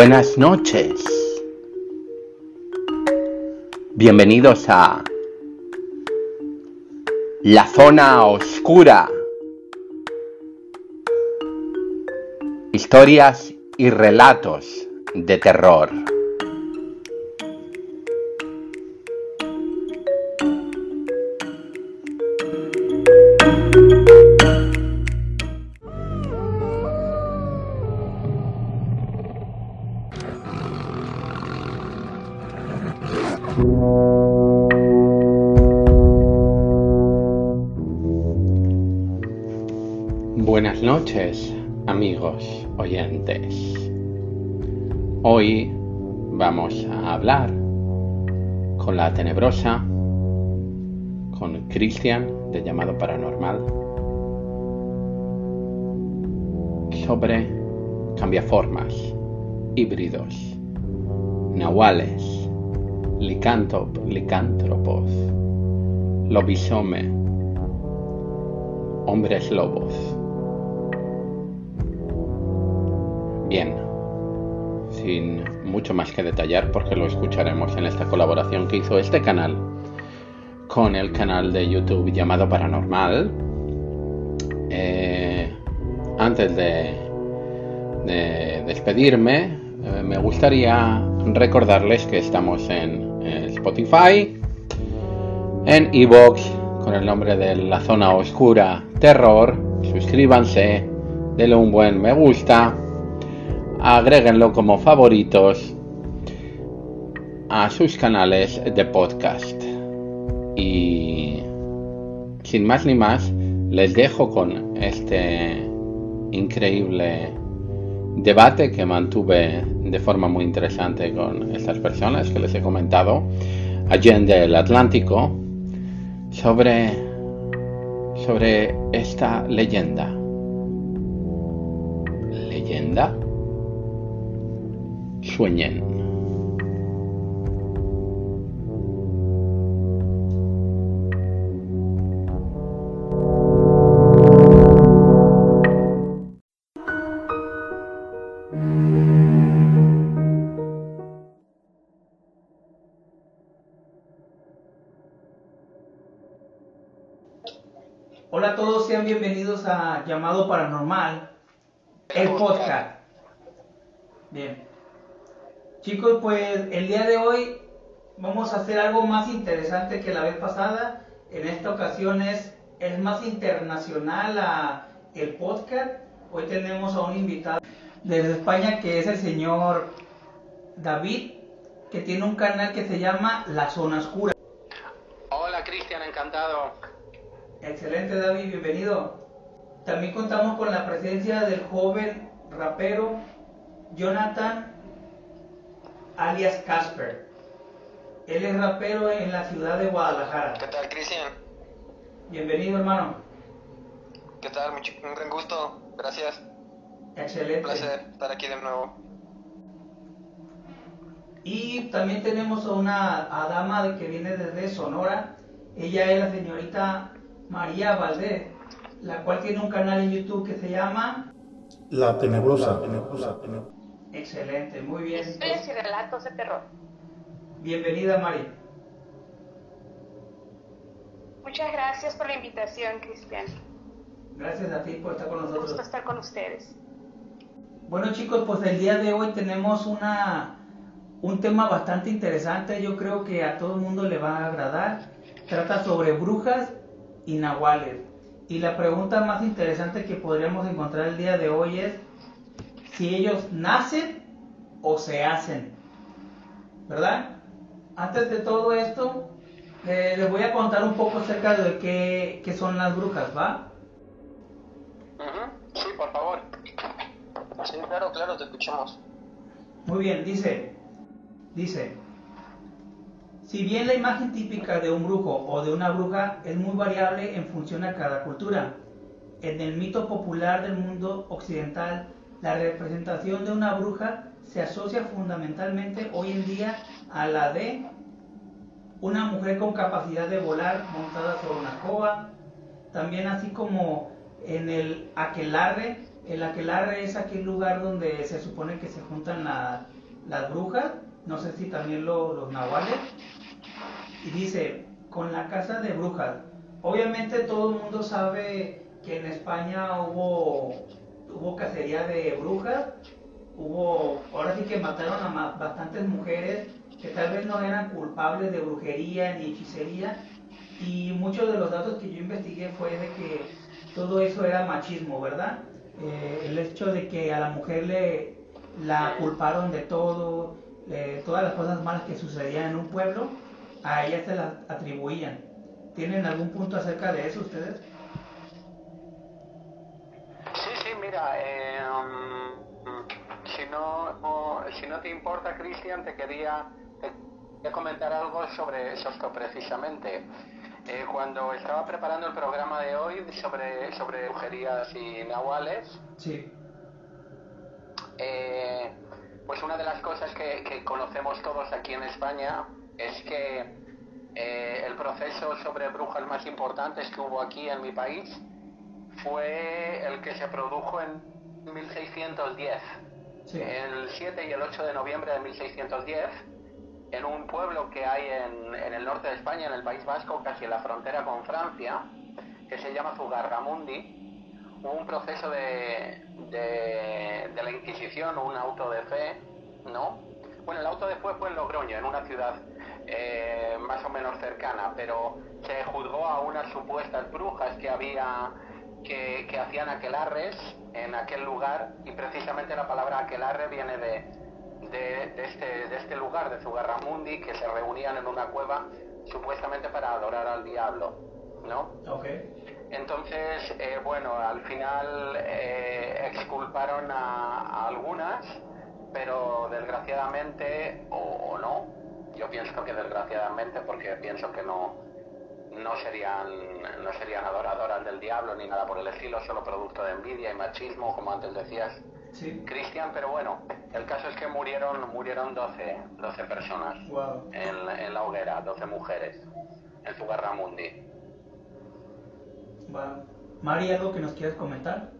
Buenas noches. Bienvenidos a La Zona Oscura. Historias y relatos de terror. Con Cristian de llamado paranormal, sobre cambiaformas, híbridos, nahuales, licántropos, lobisome, hombres lobos. Bien, mucho más que detallar porque lo escucharemos en esta colaboración que hizo este canal con el canal de YouTube llamado Paranormal. Eh, antes de, de despedirme, eh, me gustaría recordarles que estamos en Spotify, en Evox con el nombre de La Zona Oscura Terror. Suscríbanse, denle un buen me gusta agréguenlo como favoritos a sus canales de podcast. Y sin más ni más, les dejo con este increíble debate que mantuve de forma muy interesante con estas personas que les he comentado allí en el Atlántico sobre sobre esta leyenda. ¿Leyenda? Sueñen. Hola a todos, sean bienvenidos a Llamado Paranormal, el podcast. Bien. Chicos, pues el día de hoy vamos a hacer algo más interesante que la vez pasada. En esta ocasión es, es más internacional a el podcast. Hoy tenemos a un invitado desde España que es el señor David, que tiene un canal que se llama La Zona Oscura. Hola Cristian, encantado. Excelente David, bienvenido. También contamos con la presencia del joven rapero Jonathan alias Casper. Él es rapero en la ciudad de Guadalajara. ¿Qué tal, Cristian? Bienvenido, hermano. ¿Qué tal? Mucho- Un gran gusto. Gracias. Un Excelente. placer estar aquí de nuevo. Y también tenemos a una a dama que viene desde Sonora. Ella es la señorita María Valdés, la cual tiene un canal en YouTube que se llama La tenebrosa. Excelente, muy bien. Historias y relatos de terror. Bienvenida, Mari. Muchas gracias por la invitación, Cristian. Gracias a ti por estar con Un gusto nosotros. estar con ustedes. Bueno chicos, pues el día de hoy tenemos una, un tema bastante interesante, yo creo que a todo el mundo le va a agradar. Trata sobre brujas y nahuales. Y la pregunta más interesante que podríamos encontrar el día de hoy es si ellos nacen o se hacen. ¿Verdad? Antes de todo esto, eh, les voy a contar un poco acerca de qué, qué son las brujas, ¿va? Sí, por favor. Sí, claro, claro, te escuchamos. Muy bien, dice, dice, si bien la imagen típica de un brujo o de una bruja es muy variable en función a cada cultura, en el mito popular del mundo occidental, la representación de una bruja se asocia fundamentalmente hoy en día a la de una mujer con capacidad de volar montada sobre una escoba, también así como en el aquelarre el aquelarre es aquel lugar donde se supone que se juntan las brujas, no sé si también los nahuales, y dice, con la casa de brujas. Obviamente todo el mundo sabe que en España hubo, hubo cacería de brujas, hubo, ahora sí que mataron a bastantes mujeres que tal vez no eran culpables de brujería ni hechicería, y muchos de los datos que yo investigué fue de que todo eso era machismo, ¿verdad? Eh, el hecho de que a la mujer le la culparon de todo, todas las cosas malas que sucedían en un pueblo, a ella se las atribuían. ¿Tienen algún punto acerca de eso ustedes? Sí, sí, mira, eh, um, si, no, si no te importa, Cristian, te quería, te quería comentar algo sobre eso precisamente. Eh, cuando estaba preparando el programa de hoy sobre, sobre brujerías y nahuales, sí. Eh, pues una de las cosas que, conocemos todos aquí en España es que eh, el proceso sobre brujas más importantes que hubo aquí en mi país fue el que se produjo en 1610. El 7 y el 8 de noviembre de 1610 en un pueblo que hay en, en, el norte de España, en el País Vasco, casi en la frontera con Francia, que se llama Zugarramundi, hubo un proceso de, de, de, la Inquisición, un auto de fe, ¿no? Bueno, el auto de fe fue en Logroño, en una ciudad eh, más o menos cercana, pero se juzgó a unas supuestas brujas que había que, que hacían aquelarres en aquel lugar y precisamente la palabra aquelarre viene de, de, este, de este lugar, de Zugarramundi, que se reunían en una cueva supuestamente para adorar al diablo, ¿no? Entonces, eh, bueno, al final eh, exculparon a, algunas, pero desgraciadamente, o, no, yo pienso que desgraciadamente, porque pienso que no, no serían, no serían adoradoras del diablo ni nada por el estilo, solo producto de envidia y machismo, como antes decías, Cristian, pero bueno, el caso es que murieron murieron 12, 12 personas en, en, la hoguera, 12 mujeres, en Zugarramundi. Wow. Mari, ¿algo que nos quieras comentar?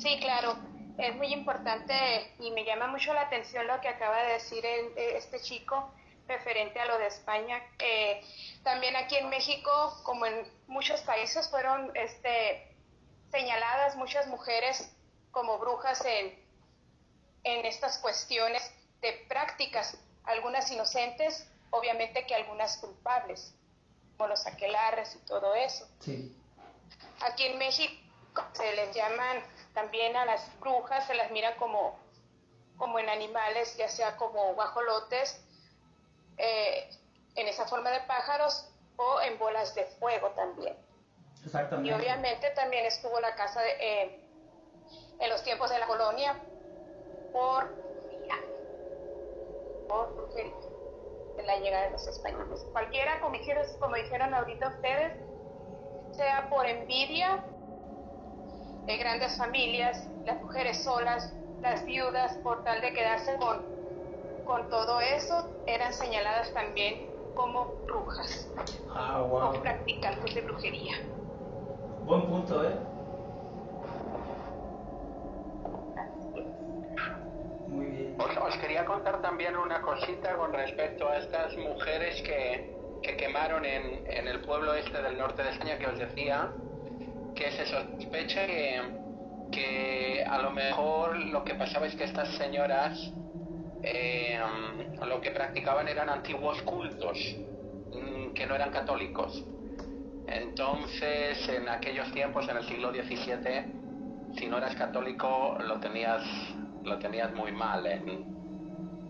Sí, claro. Es muy importante y me llama mucho la atención lo que acaba de decir este chico referente a lo de España. Eh, también aquí en México, como en muchos países, fueron este, señaladas muchas mujeres como brujas en, en estas cuestiones de prácticas, algunas inocentes, obviamente que algunas culpables, como los aquelarres y todo eso. Aquí en México se les llaman también a las brujas, se las mira como, como en animales, ya sea como guajolotes, eh, en esa forma de pájaros o en bolas de fuego también. Exactamente. Y obviamente también estuvo la casa de, eh, en los tiempos de la colonia por por de la llegada de los españoles. Cualquiera, como dijeron, como dijeron ahorita ustedes, sea por envidia de grandes familias, las mujeres solas, las viudas, por tal de quedarse con con todo eso eran señaladas también como brujas ah, wow. o practicantes de brujería. Buen punto, ¿eh? Muy bien. Os, quería contar también una cosita con respecto a estas mujeres que, que quemaron en, en, el pueblo este del norte de España que os decía, que se sospecha que, que a lo mejor lo que pasaba es que estas señoras eh, lo que practicaban eran antiguos cultos mm, que no eran católicos. Entonces, en aquellos tiempos, en el siglo XVII, si no eras católico, lo tenías, lo tenías muy mal. En,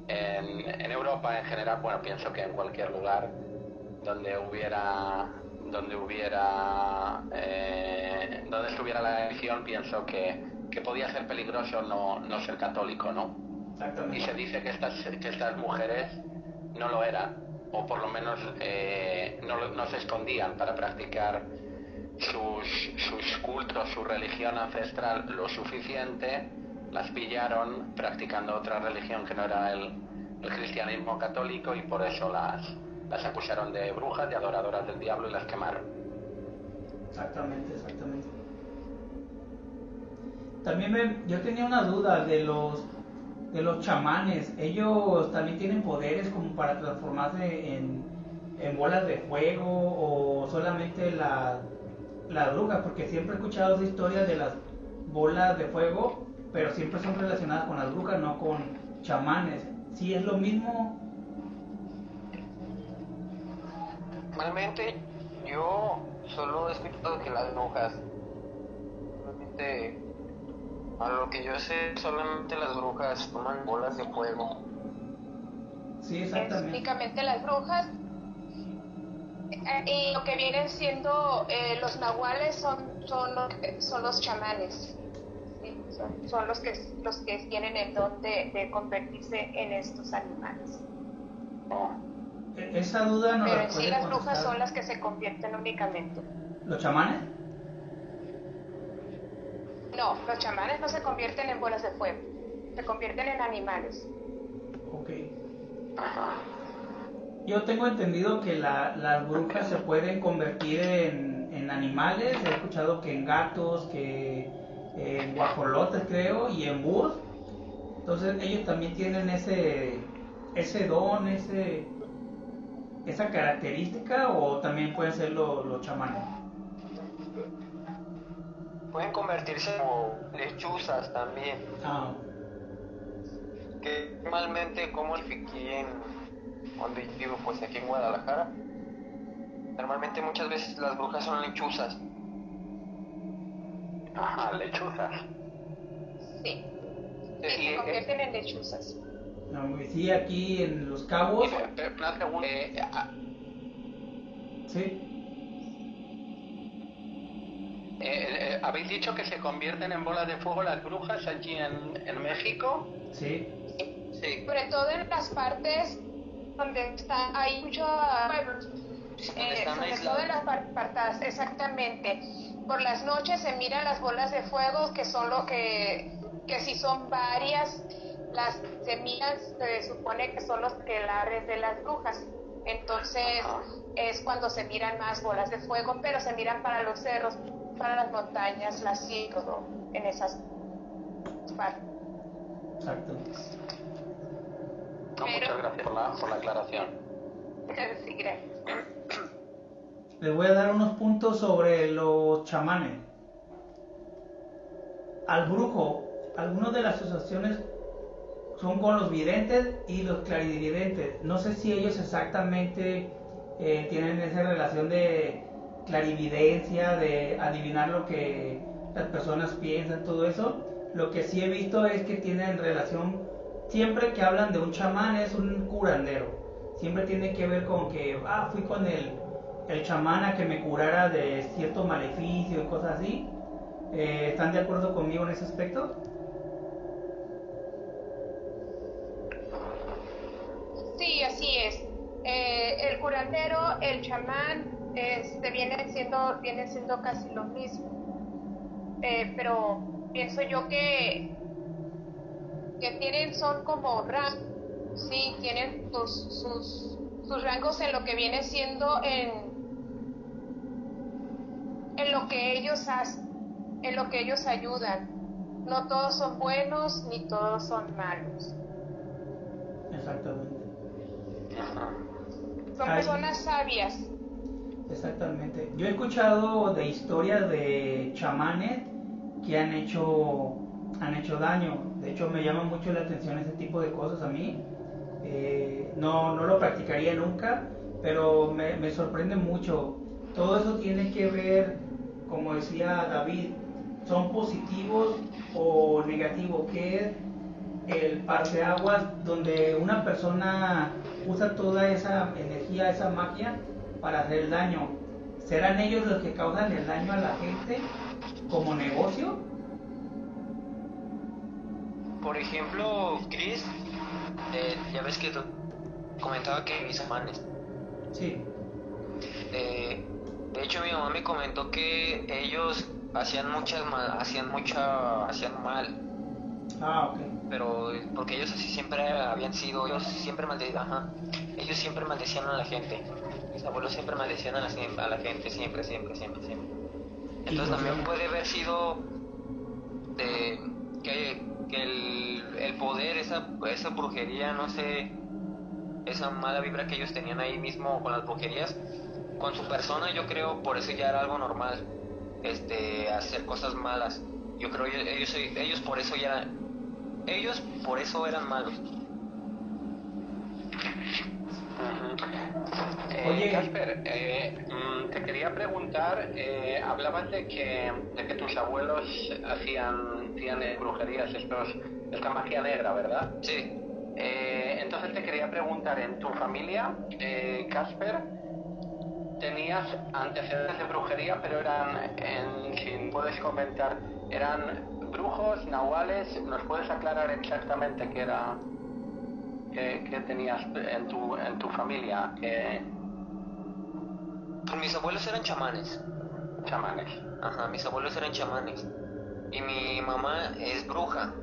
en, Europa, en general, bueno, pienso que en cualquier lugar donde hubiera, donde hubiera, eh, donde estuviera la elección, pienso que, que podía ser peligroso no, no ser católico, ¿no? Y se dice que estas, que estas mujeres no lo eran, o por lo menos eh, no, no, se escondían para practicar sus, sus cultos, su religión ancestral lo suficiente, las pillaron practicando otra religión que no era el, el cristianismo católico y por eso las, las acusaron de brujas, de adoradoras del diablo y las quemaron. Exactamente, exactamente. También me, yo tenía una duda de los de los chamanes. Ellos también tienen poderes como para transformarse en, en bolas de fuego o solamente la, las brujas, porque siempre he escuchado esa historia de las bolas de fuego, pero siempre son relacionadas con las brujas, no con chamanes. Si es lo mismo. Realmente yo solo he escuchado que las brujas, solamente a lo que yo sé, solamente las brujas toman bolas de fuego. Sí, exactamente. Únicamente las brujas. Eh, y lo que vienen siendo eh, los nahuales son, son, los, son los chamanes. Sí, son, son, los, que, los que tienen el don de, de convertirse en estos animales. E-, Esa duda no Pero la en sí las brujas son las que se convierten únicamente. ¿Los chamanes? No, los chamanes no se convierten en bolas de fuego, se convierten en animales. Ok. Yo tengo entendido que la- las brujas se pueden convertir en, en animales. He escuchado que en gatos, que en guajolotes creo, y en búhos. Entonces ellos también tienen ese, ese don, ese, esa característica, o también pueden ser lo- los chamanes. Pueden convertirse como lechuzas también. Ah, que normalmente como el en donde yo vivo pues aquí en Guadalajara normalmente muchas veces las brujas son lechuzas ajá lechuzas Sí, Sí, se convierten en lechuzas. No, sí, aquí en Los Cabos, eh, una pregunta, sí. Eh, eh, ¿Habéis dicho que se convierten en bolas de fuego las brujas allí en, en México? Sí, sí Sobre todo en las partes donde está, hay muchos pueblos. Eh, están sobre aislados. todo en las par- partes, exactamente. Por las noches se miran las bolas de fuego, que son lo que, que si son varias, las semillas se supone que son los telares de las brujas. Entonces es cuando se miran más bolas de fuego, pero se miran para los cerros, para las montañas, las y todo en esas partes. exacto. No, muchas gracias por la, por la aclaración. Sí, gracias. Les voy a dar unos puntos sobre los chamanes. Al brujo, algunas de las asociaciones son con los videntes y los clarividentes. No sé si ellos exactamente eh, tienen esa relación de clarividencia, de adivinar lo que las personas piensan, todo eso. Lo que sí he visto es que tienen relación, siempre que hablan de un chamán es un curandero. Siempre tiene que ver con que, ah, fui con el, el chamán a que me curara de cierto maleficio y cosas así. Eh, ¿Están de acuerdo conmigo en ese aspecto? Sí, así es. Eh, el curandero, el chamán, este, vienen siendo, vienen siendo casi lo mismo. Eh, pero pienso yo que, que tienen, son como rangos, sí, tienen sus, sus, sus rangos en lo que viene siendo en, en lo que ellos hacen, en lo que ellos ayudan. No todos son buenos ni todos son malos. Exactamente. Son Ay. personas sabias. Exactamente. Yo he escuchado de historias de chamanes que han hecho han hecho daño. De hecho, me llama mucho la atención ese tipo de cosas a mí. Eh, no, no lo practicaría nunca, pero me, me sorprende mucho. Todo eso tiene que ver, como decía David, son positivos o negativos. ¿Qué es el parteaguas donde una persona usa toda esa energía, esa magia para hacer el daño? ¿Serán ellos los que causan el daño a la gente como negocio? por ejemplo Chris eh, ya ves que tú comentaba que mis amanes Sí, Eh, de hecho, mi mamá me comentó que ellos hacían muchas mal, hacían mucha, hacían mal, ah, ok. Pero porque ellos así siempre habían sido, ellos siempre malde- ajá, ellos siempre maldecían a la gente. Mis abuelos siempre maldecían a la, a la gente, siempre, siempre, siempre, siempre. Entonces también puede haber sido de que, que el, el, poder, esa, esa brujería, no sé, esa mala vibra que ellos tenían ahí mismo con las brujerías, con su persona yo creo por eso ya era algo normal, este, hacer cosas malas. Yo creo ellos, ellos por eso ya, ellos por eso eran malos. Eh, Casper, eh, mm, te quería preguntar, eh, hablabas de que, de que tus abuelos hacían, hacían brujerías, estos, esta magia negra, ¿verdad? Sí. entonces te quería preguntar, ¿en tu familia, Casper, tenías antecedentes de brujería, pero eran, en, si puedes comentar, eran brujos, nahuales? ¿Nos puedes aclarar exactamente qué era? que, tenías en tu, en tu familia? Pues mis abuelos eran chamanes. Chamanes. Ajá, mis abuelos eran chamanes. Y mi mamá es bruja,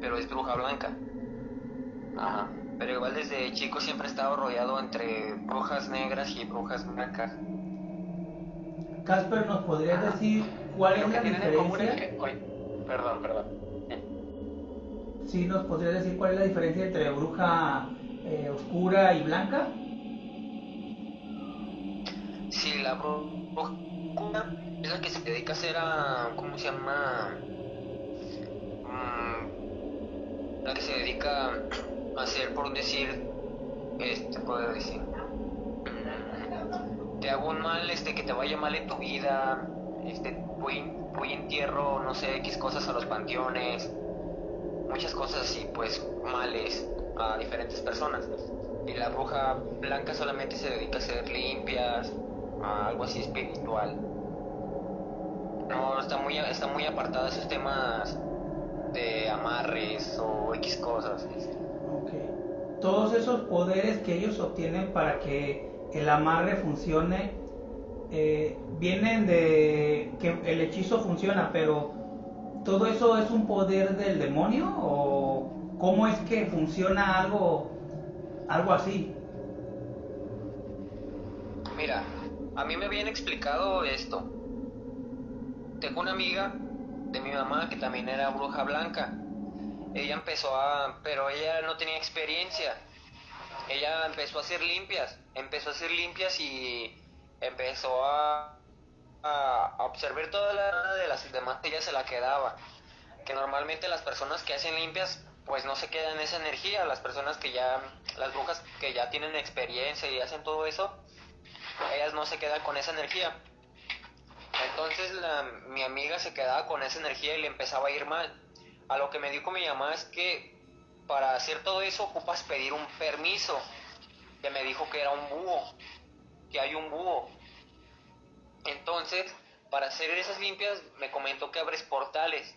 pero es bruja blanca. Ajá. Pero igual desde chico siempre he estado rodeado entre brujas negras y brujas blancas. Casper, ¿nos podrías decir cuál es la diferencia? Perdón, perdón ¿Sí nos podría decir cuál es la diferencia entre bruja eh, oscura y blanca? Sí, la bruja oscura es la que se dedica a hacer a. ¿Cómo se llama? Mm, la que se dedica a hacer, por decir. Este, puedo decir. Te hago un mal, este, que te vaya mal en tu vida. Este, voy, voy entierro, no sé, X cosas a los panteones muchas cosas así, pues, males a diferentes personas. Y la bruja blanca solamente se dedica a ser limpias, a algo así espiritual. No, está muy, está muy apartada esos temas de amarres o X cosas. Ok. Todos esos poderes que ellos obtienen para que el amarre funcione, eh, vienen de que el hechizo funciona, pero ¿todo eso es un poder del demonio o cómo es que funciona algo, algo así? Mira, a mí me habían explicado esto. Tengo una amiga de mi mamá que también era bruja blanca. Ella empezó a, pero ella no tenía experiencia. Ella empezó a hacer limpias, empezó a hacer limpias y empezó a a, observar toda la de las demás ella se la quedaba. Que normalmente las personas que hacen limpias pues no se quedan esa energía, las personas que ya, las brujas que ya tienen experiencia y hacen todo eso, ellas no se quedan con esa energía. Entonces mi amiga se quedaba con esa energía y le empezaba a ir mal. A lo que me dijo mi mamá es que para hacer todo eso ocupas pedir un permiso. Que me dijo que era un búho, que hay un búho. Entonces, para hacer esas limpias, me comentó que abres portales.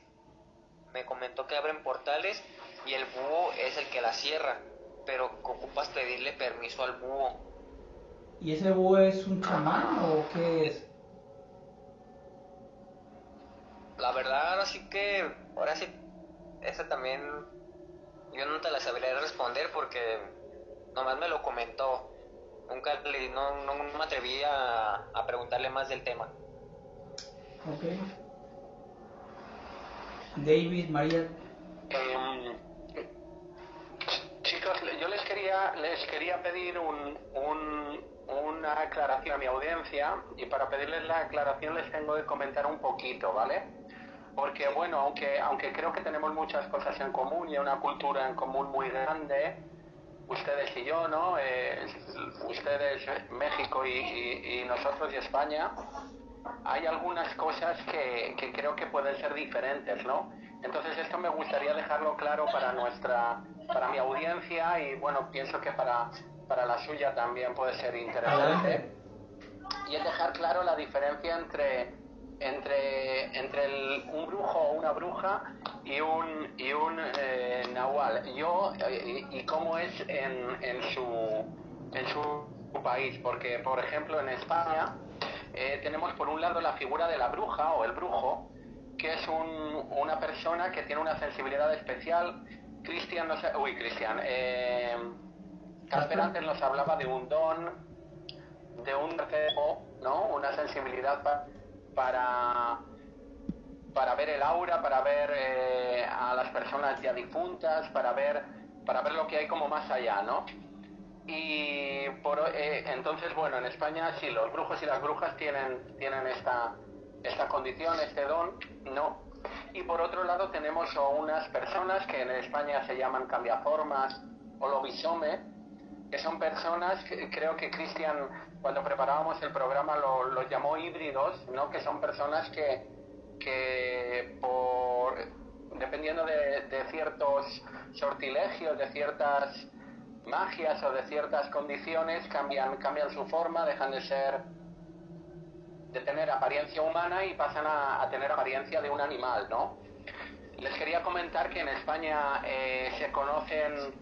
Me comentó que abren portales y el búho es el que la cierra, pero ocupas pedirle permiso al búho. ¿Y ese búho es un chamán o qué es? La verdad, ahora sí que, ahora sí, esa también, yo no te la sabría responder porque nomás me lo comentó nunca le, no, no, me atreví a, a, preguntarle más del tema. Ok. David, María. Em, chicos, yo les quería, les quería pedir un, un, una aclaración a mi audiencia y para pedirles la aclaración les tengo que comentar un poquito, ¿vale? Porque bueno, aunque, aunque creo que tenemos muchas cosas en común y una cultura en común muy grande, ustedes y yo, ¿no? Eh, ustedes, México y, nosotros y España, hay algunas cosas que, creo que pueden ser diferentes, ¿no? Entonces esto me gustaría dejarlo claro para nuestra, para mi audiencia y bueno, pienso que para, para la suya también puede ser interesante. Y es dejar claro la diferencia entre entre, entre un brujo o una bruja y un, y un eh, nahual. Yo, eh, y, cómo es en, en, su, en su país, porque por ejemplo en España eh, tenemos por un lado la figura de la bruja o el brujo, que es un, una persona que tiene una sensibilidad especial. Cristian, no sé, uy, Cristian, eh, Casper antes nos hablaba de un don, de un ¿no? Una sensibilidad para, para ver el aura, para ver eh, a las personas ya difuntas, para ver, para ver lo que hay como más allá, ¿no? Y por, eh, entonces, bueno, en España sí, los brujos y las brujas tienen, tienen esta, esta condición, este don, no. Y por otro lado tenemos unas personas que en España se llaman cambiaformas o lobisome, que son personas, que creo que Cristian cuando preparábamos el programa lo, lo, llamó híbridos, ¿no? que son personas que, que por, dependiendo de, ciertos sortilegios, de ciertas magias o de ciertas condiciones cambian, cambian su forma, dejan de ser de tener apariencia humana y pasan a, tener apariencia de un animal, ¿no? Les quería comentar que en España eh, se conocen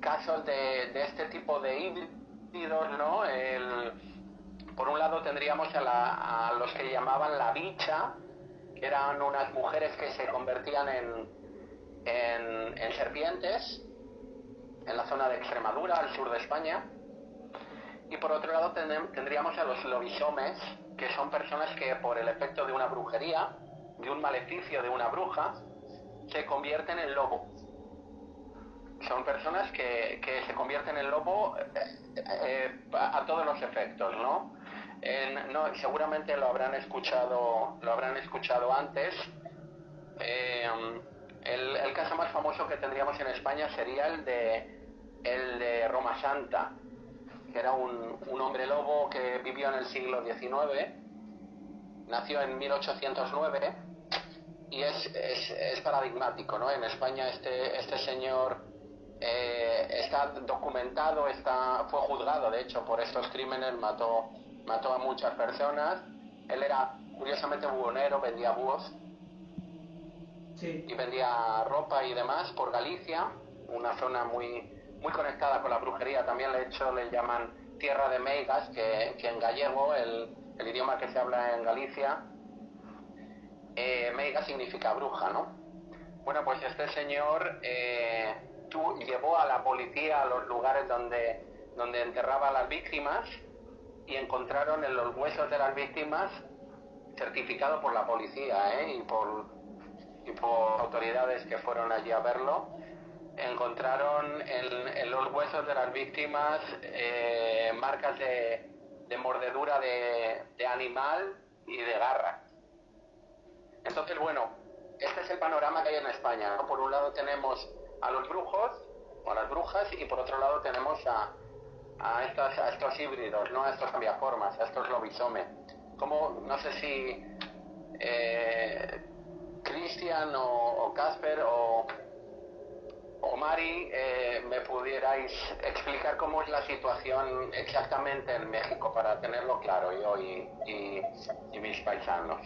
casos de, de, este tipo de híbridos, ¿no? El, por un lado tendríamos a, a, los que llamaban la bicha, eran unas mujeres que se convertían en, en, en serpientes, en la zona de Extremadura, al sur de España. Y por otro lado tendríamos a los lobisomes, que son personas que por el efecto de una brujería, de un maleficio de una bruja, se convierten en lobo. Son personas que, que se convierten en lobo eh, eh, a todos los efectos, ¿no? En, no, seguramente lo habrán escuchado, lo habrán escuchado antes. El, el, caso más famoso que tendríamos en España sería el de el de Roma Santa, que era un, un hombre lobo que vivió en el siglo XIX, nació en 1809 y es, es, es paradigmático, ¿no? En España este, este señor eh, está documentado, está, fue juzgado, de hecho, por estos crímenes, mató, mató a muchas personas. Él era, curiosamente, buhonero, vendía búhos Sí. y vendía ropa y demás por Galicia, una zona muy, muy conectada con la brujería. También, de hecho, le llaman tierra de meigas, que, que en gallego, el, el, idioma que se habla en Galicia, eh, meiga significa bruja, ¿no? Bueno, pues este señor eh, tú, llevó a la policía a los lugares donde, donde enterraba a las víctimas y encontraron en los huesos de las víctimas certificado por la policía ¿eh? y, por, y por autoridades que fueron allí a verlo encontraron en, los huesos de las víctimas eh, marcas de, de mordedura de, de, animal y de garra. Entonces, bueno, este es el panorama que hay en España. ¿no? Por un lado tenemos a los brujos o a las brujas y por otro lado tenemos a, a, estos, a estos híbridos, ¿no? a estos cambiaformas, a estos lobisomes. Como, no sé si eh, Cristian o Casper o, o Mari, eh, me pudierais explicar cómo es la situación exactamente en México para tenerlo claro yo y, y, mis paisanos.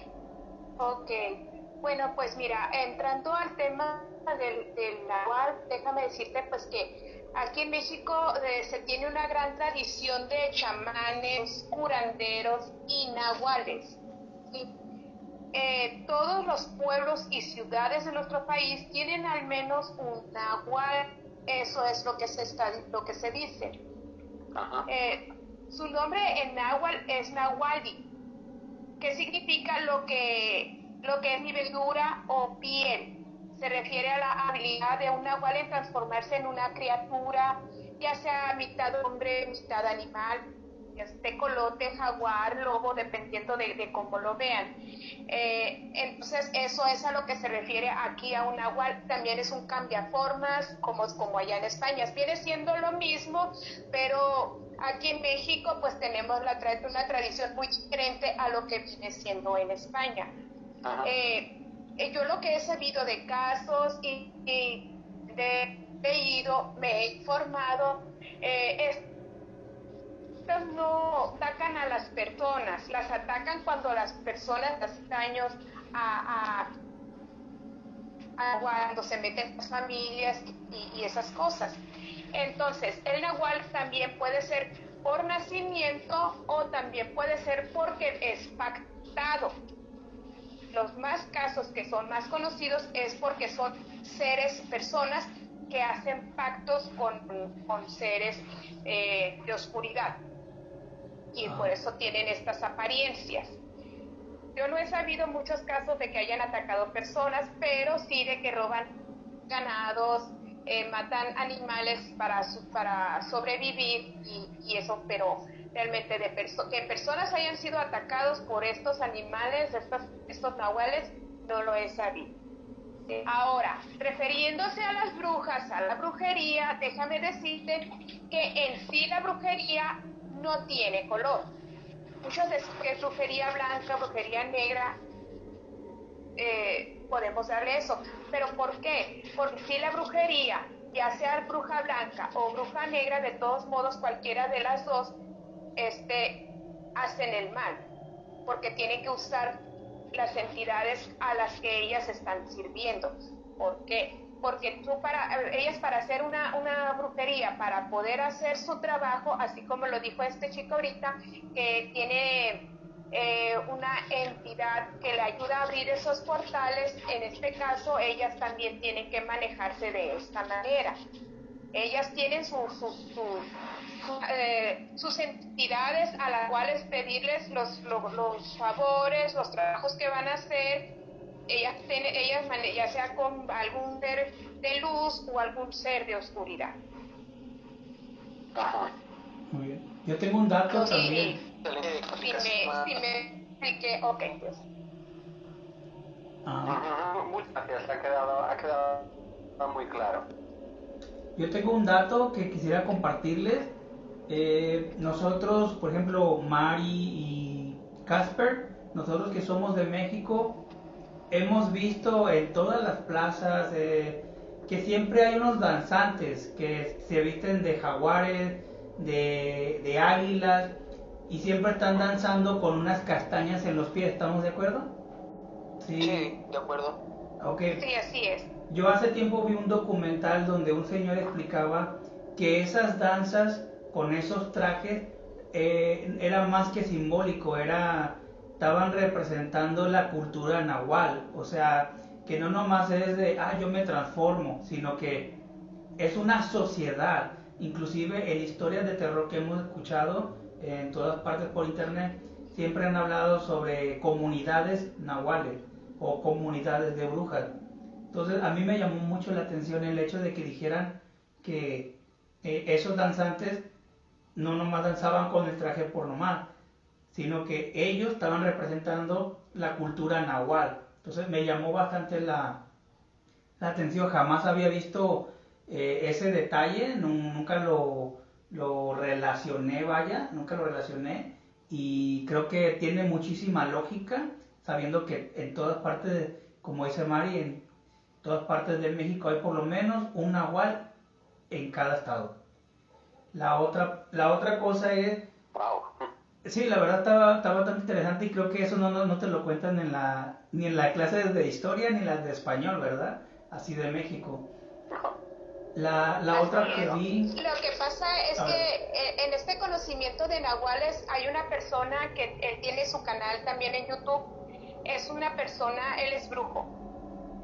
Ok, bueno, pues mira, entrando al tema del, del nahual, déjame decirte pues que aquí en México eh, se tiene una gran tradición de chamanes, curanderos y nahuales. ¿sí? Eh, todos los pueblos y ciudades de nuestro país tienen al menos un nahual. Eso es lo que se, está, lo que se dice. Eh, su nombre en náhuatl es nahualdi, que significa lo que, lo que es niveldura o piel. Se refiere a la habilidad de un nahual en transformarse en una criatura, ya sea mitad hombre, mitad animal, tecolote, jaguar, lobo, dependiendo de, de cómo lo vean. Eh, entonces, eso es a lo que se refiere aquí a un nahual. También es un cambiaformas, como, como allá en España. Viene siendo lo mismo, pero aquí en México, pues tenemos la una tradición muy diferente a lo que viene siendo en España. Eh, yo lo que he sabido de casos y, y de, he ido, me he informado, eh, es no atacan a las personas, las atacan cuando las personas hacen daños a, cuando se meten las familias y, y, esas cosas. Entonces, el nahual también puede ser por nacimiento o también puede ser porque es pactado. Los más casos que son más conocidos es porque son seres, personas que hacen pactos con, con seres eh, de oscuridad y por eso tienen estas apariencias. Yo no he sabido muchos casos de que hayan atacado personas, pero sí de que roban ganados, eh, matan animales para, para sobrevivir y, eso, pero realmente de que personas hayan sido atacados por estos animales, estos, estos nahuales, no lo he sabido. Ahora, refiriéndose a las brujas, a la brujería, déjame decirte que en sí la brujería no tiene color. Muchos dicen que brujería blanca, brujería negra, eh, podemos darle eso. Pero ¿por qué? Porque si la brujería, ya sea bruja blanca o bruja negra, de todos modos cualquiera de las dos, este, hacen el mal, porque tienen que usar las entidades a las que ellas están sirviendo. ¿Por qué? Porque tú para, ellas para hacer una, una brujería, para poder hacer su trabajo, así como lo dijo este chico ahorita, que tiene eh, una entidad que le ayuda a abrir esos portales, en este caso ellas también tienen que manejarse de esta manera. Ellas tienen su, eh, sus entidades a las cuales pedirles los, los, favores, los trabajos que van a hacer, ellas, tienen, ellas ya sea con algún ser de luz o algún ser de oscuridad. Muy bien. Yo tengo un dato también. Si me, si me explique, ok, pues. Muchas gracias, ha quedado, ha quedado muy claro. Yo tengo un dato que quisiera compartirles. Eh, nosotros, por ejemplo, Mari y Casper, nosotros que somos de México, hemos visto en todas las plazas eh, que siempre hay unos danzantes que se visten de jaguares, de, de águilas y siempre están danzando con unas castañas en los pies, ¿estamos de acuerdo? Sí, de acuerdo. Okay. Sí, así es. Yo hace tiempo vi un documental donde un señor explicaba que esas danzas con esos trajes eh, era más que simbólico, era estaban representando la cultura nahual, o sea, que no nomás es de, ah, yo me transformo, sino que es una sociedad, inclusive en historias de terror que hemos escuchado en todas partes por internet, siempre han hablado sobre comunidades nahuales o comunidades de brujas. Entonces a mí me llamó mucho la atención el hecho de que dijeran que eh, esos danzantes no nomás danzaban con el traje por nomás, sino que ellos estaban representando la cultura nahual. Entonces me llamó bastante la, atención, jamás había visto eh, ese detalle, nunca lo, lo relacioné, vaya, nunca lo relacioné y creo que tiene muchísima lógica, sabiendo que en todas partes, como dice Mari, en todas partes de México hay por lo menos un nahual en cada estado. La otra, la otra cosa es... Wow. Sí, la verdad estaba, estaba bastante interesante y creo que eso no, no, te lo cuentan en la, ni en la clase de historia ni las de español, ¿verdad? Así de México. La, la otra que vi... Lo que pasa es que en este conocimiento de nahuales hay una persona que él tiene su canal también en YouTube. Es una persona, él es brujo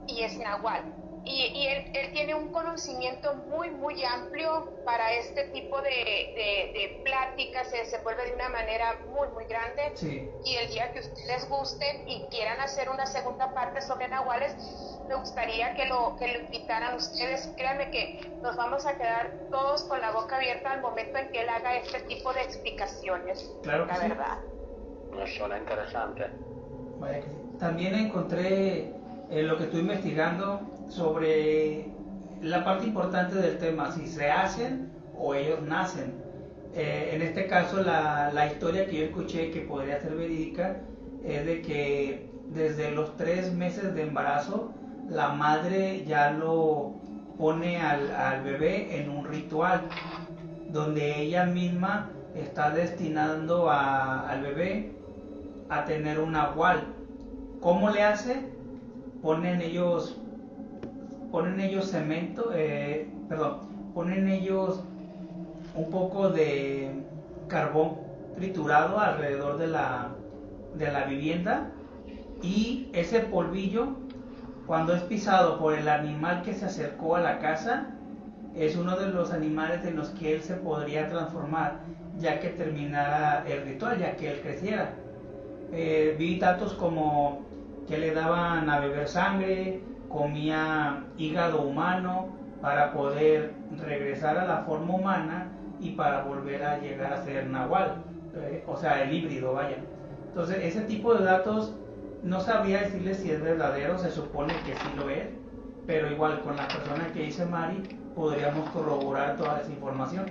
y es nahual. Y, él, él, tiene un conocimiento muy, muy amplio para este tipo de, de, pláticas, se desenvuelve de una manera muy, muy grande. Y el día que ustedes les guste y quieran hacer una segunda parte sobre nahuales, me gustaría que lo, que lo invitaran ustedes. Créanme que nos vamos a quedar todos con la boca abierta al momento en que él haga este tipo de explicaciones. Claro la verdad. Me suena interesante. También encontré eh, lo que estoy investigando sobre la parte importante del tema, si se hacen o ellos nacen. Eh, en este caso, la, la, historia que yo escuché que podría ser verídica es de que desde los tres meses de embarazo, la madre ya lo pone al, al bebé en un ritual donde ella misma está destinando a, al bebé a tener un agual. ¿Cómo le hace? Ponen ellos ponen ellos cemento, eh, perdón, ponen ellos un poco de carbón triturado alrededor de la, de la vivienda y ese polvillo cuando es pisado por el animal que se acercó a la casa es uno de los animales en los que él se podría transformar ya que terminara el ritual, ya que él creciera. eh, vi datos como que le daban a beber sangre, comía hígado humano para poder regresar a la forma humana y para volver a llegar a ser nahual, eh, o sea, el híbrido, vaya. Entonces, ese tipo de datos no sabría decirle si es verdadero, se supone que sí lo es, pero igual con la persona que dice Mari podríamos corroborar toda esa información.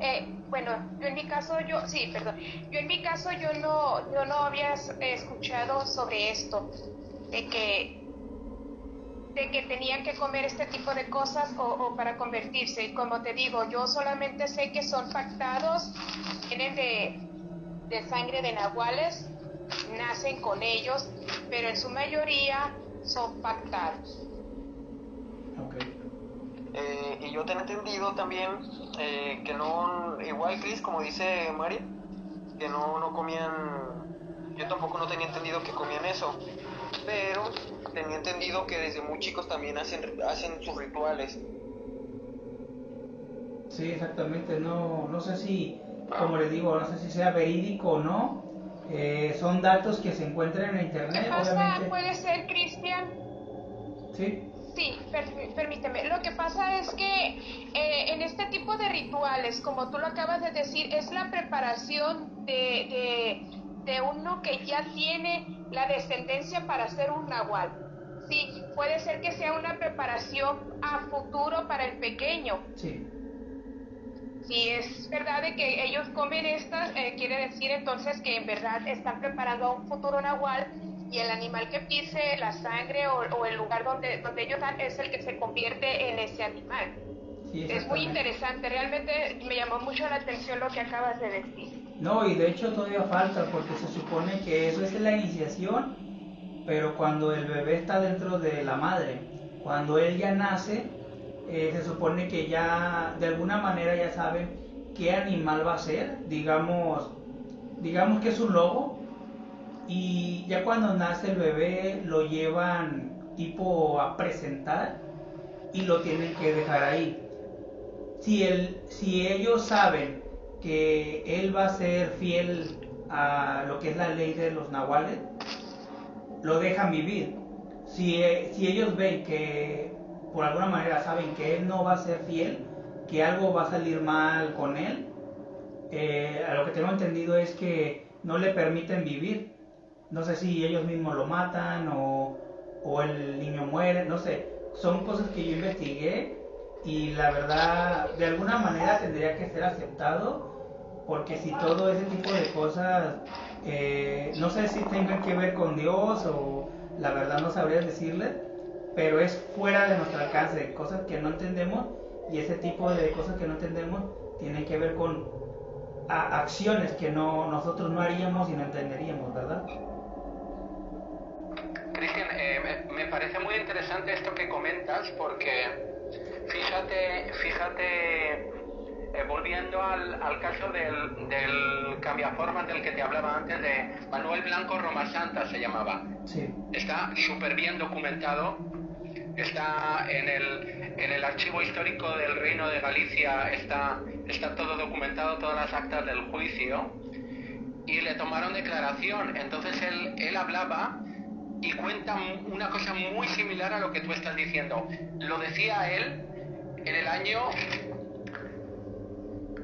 Eh, bueno, yo en mi caso, yo, sí, perdón, yo en mi caso yo no, yo no había escuchado sobre esto, de que, de que tenían que comer este tipo de cosas o, para convertirse. Como te digo, yo solamente sé que son pactados, vienen de, de sangre de nahuales, nacen con ellos, pero en su mayoría son pactados. Eh, y yo tengo entendido también eh, que no, igual Chris, como dice María, que no, no comían, yo tampoco no tenía entendido que comían eso, pero tenía entendido que desde muy chicos también hacen, hacen sus rituales. Sí, exactamente, no, no sé si, como les digo, no sé si sea verídico o no, eh, son datos que se encuentran en internet. ¿Qué pasa? Puede ser, Cristian. Sí. Sí, permíteme. Lo que pasa es que eh, en este tipo de rituales, como tú lo acabas de decir, es la preparación de, de, uno que ya tiene la descendencia para ser un nahual. Sí, puede ser que sea una preparación a futuro para el pequeño. Sí. Si es verdad de que ellos comen estas, eh, quiere decir entonces que en verdad están preparando a un futuro nahual y el animal que pise la sangre o, el lugar donde, donde ellos están es el que se convierte en ese animal. es muy interesante, realmente me llamó mucho la atención lo que acabas de decir. No, y de hecho todavía falta porque se supone que eso es la iniciación, pero cuando el bebé está dentro de la madre, cuando él ya nace, eh, se supone que ya de alguna manera ya saben qué animal va a ser, digamos, digamos que es un lobo, y ya cuando nace el bebé lo llevan tipo a presentar y lo tienen que dejar ahí. Si, el, si ellos saben que él va a ser fiel a lo que es la ley de los nahuales, lo dejan vivir. Si, si ellos ven que por alguna manera saben que él no va a ser fiel, que algo va a salir mal con él, eh, a lo que tengo entendido es que no le permiten vivir no sé si ellos mismos lo matan o, el niño muere, no sé. Son cosas que yo investigué y la verdad, de alguna manera tendría que ser aceptado porque si todo ese tipo de cosas, eh, no sé si tengan que ver con Dios o la verdad no sabría decirles, pero es fuera de nuestro alcance, cosas que no entendemos y ese tipo de cosas que no entendemos tienen que ver con acciones que no nosotros no haríamos y no entenderíamos, ¿verdad? Cristian, eh, me, parece muy interesante esto que comentas porque fíjate, fíjate, eh, volviendo al, caso del, del cambiaformas del que te hablaba antes de Manuel Blanco Roma Santa se llamaba. Sí. Está súper bien documentado, está en el, en el archivo histórico del Reino de Galicia, está, está todo documentado, todas las actas del juicio y le tomaron declaración. Entonces él, él hablaba y cuenta una cosa muy similar a lo que tú estás diciendo. Lo decía él en el año,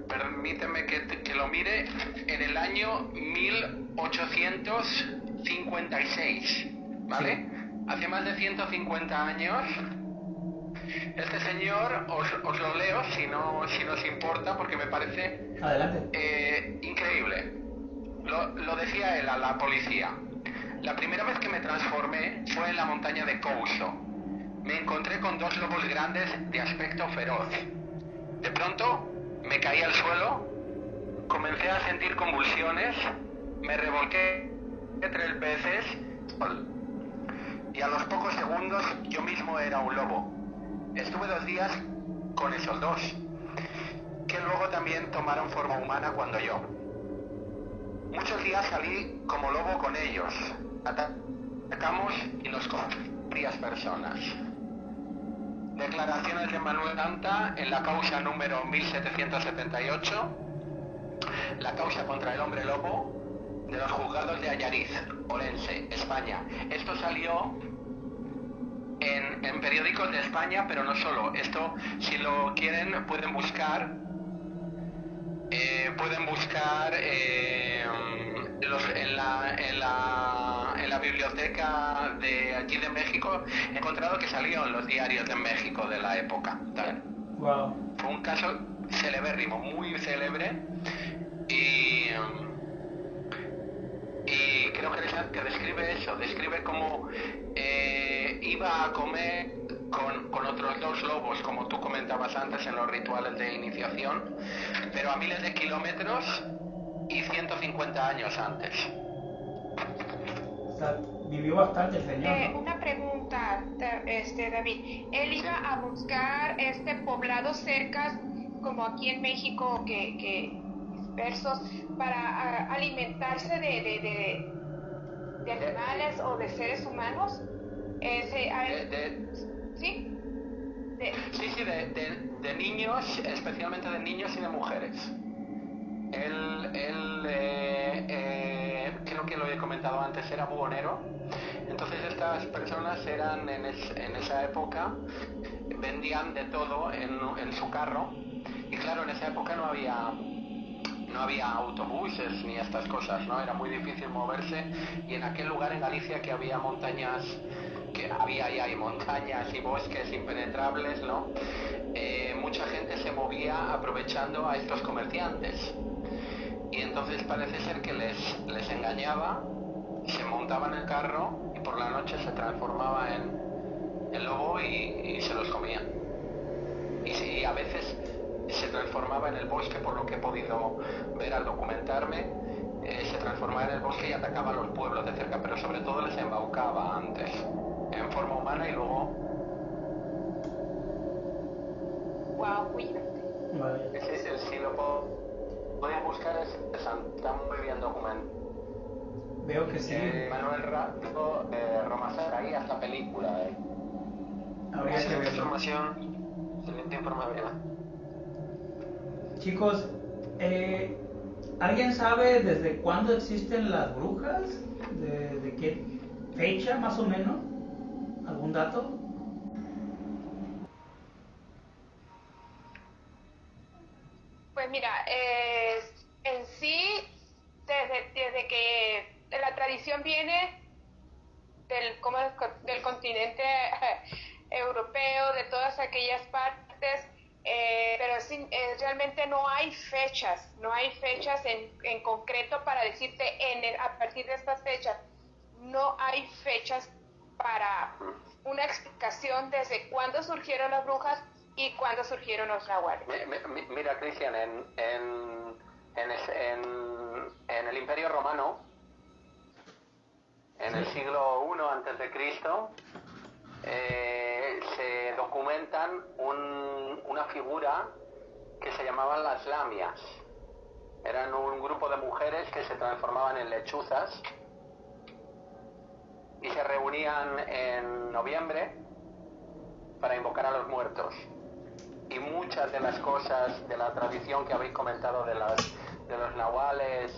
permíteme que, que lo mire, en el año 1856, ¿vale? Hace más de 150 años. Este señor, os, os lo leo si no, si nos importa, porque me parece eh, increíble. Lo, lo decía él a la policía. La primera vez que me transformé fue en la montaña de Couso. Me encontré con dos lobos grandes de aspecto feroz. De pronto me caí al suelo, comencé a sentir convulsiones, me revolqué tres veces y a los pocos segundos yo mismo era un lobo. Estuve dos días con esos dos, que luego también tomaron forma humana cuando yo. Muchos días salí como lobo con ellos, atacamos y nos varias personas. Declaraciones de Manuel Anta en la causa número 1778, la causa contra el hombre lobo, de los juzgados de Ayariz, Orense, España. Esto salió en, periódicos de España, pero no solo. Esto, si lo quieren, pueden buscar. Eh, pueden buscar eh, en, la, en, la, la biblioteca de aquí de México. He encontrado que salió en los diarios de México de la época. Wow. Fue un caso celebérrimo, muy célebre. Y. Y creo que, que describe eso, describe cómo eh, iba a comer con, con, otros dos lobos, como tú comentabas antes en los rituales de iniciación, pero a miles de kilómetros y 150 años antes. Vivió bastante el señor. Eh, una pregunta, este, David. Él iba a buscar este poblado cerca, como aquí en México, que, que dispersos, para alimentarse de, de, de, de, animales o de seres humanos. Ese, ¿Sí? sí, sí, de, niños, especialmente de niños y de mujeres. Él, él eh, eh, creo que lo he comentado antes, era buhonero. Entonces estas personas eran en, en esa época, vendían de todo en su carro. Y claro, en esa época no había no había autobuses ni estas cosas, ¿no? Era muy difícil moverse y en aquel lugar en Galicia que había montañas, que había y hay montañas y bosques impenetrables, ¿no? Eh, mucha gente se movía aprovechando a estos comerciantes. Y entonces parece ser que les, les engañaba, se montaban en el carro y por la noche se transformaba en, el lobo y, se los comían. Y, y a veces se transformaba en el bosque, por lo que he podido ver al documentarme, eh, se transformaba en el bosque y atacaba a los pueblos de cerca, pero sobre todo les embaucaba antes, en forma humana y luego... Wow, vale. si lo puedo, buscar, es, está muy bien documentado. Veo que sí. Eh, Manuel Rato, eh, Roma ahí hasta película. Eh. Habría que ver. Información, excelente información. Chicos, eh, ¿alguien sabe desde cuándo existen las brujas? ¿De, qué fecha más o menos? ¿Algún dato? Pues mira, en sí, desde, desde que la tradición viene del, como del continente europeo, de todas aquellas partes, eh, pero eh, realmente no hay fechas, no hay fechas en, en concreto para decirte en a partir de estas fechas, no hay fechas para una explicación desde cuándo surgieron las brujas y cuándo surgieron los nahuales. Mira, Cristian, en, en, en, en, el Imperio Romano, en el siglo I antes de Cristo, eh, se documentan una figura que se llamaban las lamias. Eran un grupo de mujeres que se transformaban en lechuzas y se reunían en noviembre para invocar a los muertos. Y muchas de las cosas de la tradición que habéis comentado de, los nahuales,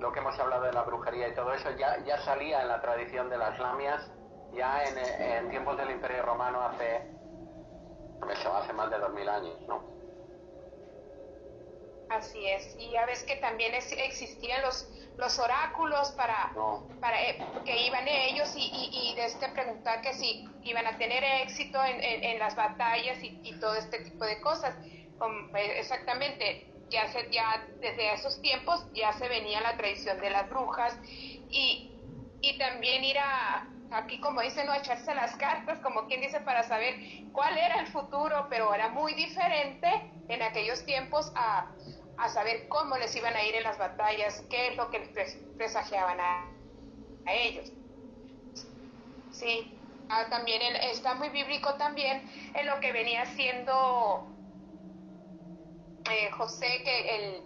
lo que hemos hablado de la brujería y todo eso, ya, ya salía en la tradición de las lamias ya en, tiempos del Imperio Romano hace, hace más de 2000 años, ¿no? Así es, y ya ves que también existían los, los oráculos para, para eh, que iban ellos y, y, de este preguntar que si iban a tener éxito en, en, las batallas y, todo este tipo de cosas. Pues, exactamente, ya, se, ya desde esos tiempos ya se venía la tradición de las brujas y, y también ir a, aquí como dicen, no echarse las cartas, como quien dice, para saber cuál era el futuro, pero era muy diferente en aquellos tiempos a, a saber cómo les iban a ir en las batallas, qué es lo que les presagiaban a, a ellos. Sí, ah, también está muy bíblico también en lo que venía siendo eh, José, que el,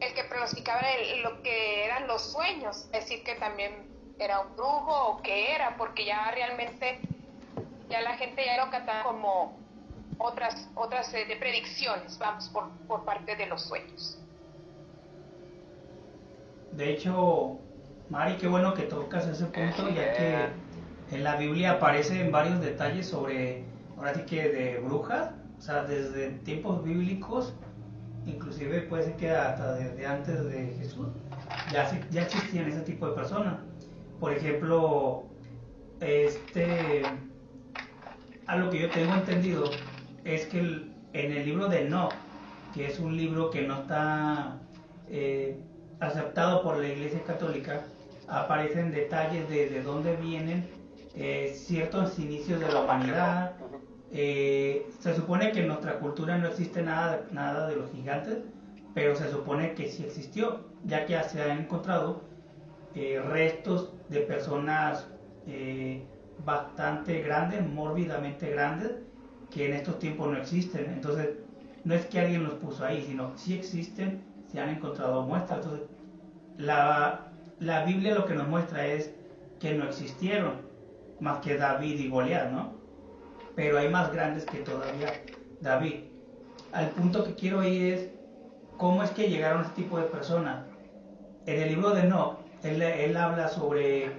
el que pronosticaba lo que eran los sueños, es decir, que también era un brujo o qué era, porque ya realmente ya la gente ya lo cataba como otras otras eh, de predicciones, vamos, por, por parte de los sueños. De hecho, Mari, qué bueno que tocas ese punto, ya que en la Biblia aparecen varios detalles sobre, ahora sí que de brujas, o sea, desde tiempos bíblicos, inclusive puede ser que hasta desde antes de Jesús, ya, ya existían ese tipo de personas. Por ejemplo, este, a lo que yo tengo entendido es que en el libro de No, que es un libro que no está eh, aceptado por la Iglesia Católica, aparecen detalles de, de dónde vienen eh, ciertos inicios de la humanidad. Eh, se supone que en nuestra cultura no existe nada, nada de los gigantes, pero se supone que sí existió, ya que se han encontrado restos de personas bastante grandes, mórbidamente grandes, que en estos tiempos no existen. Entonces, no es que alguien los puso ahí, sino sí existen, se han encontrado muestras. Entonces, la, la Biblia lo que nos muestra es que no existieron, más que David y Goliat, ¿no? Pero hay más grandes que todavía David. Al punto que quiero ir es cómo es que llegaron este tipo de personas. En el libro de No, él, él habla sobre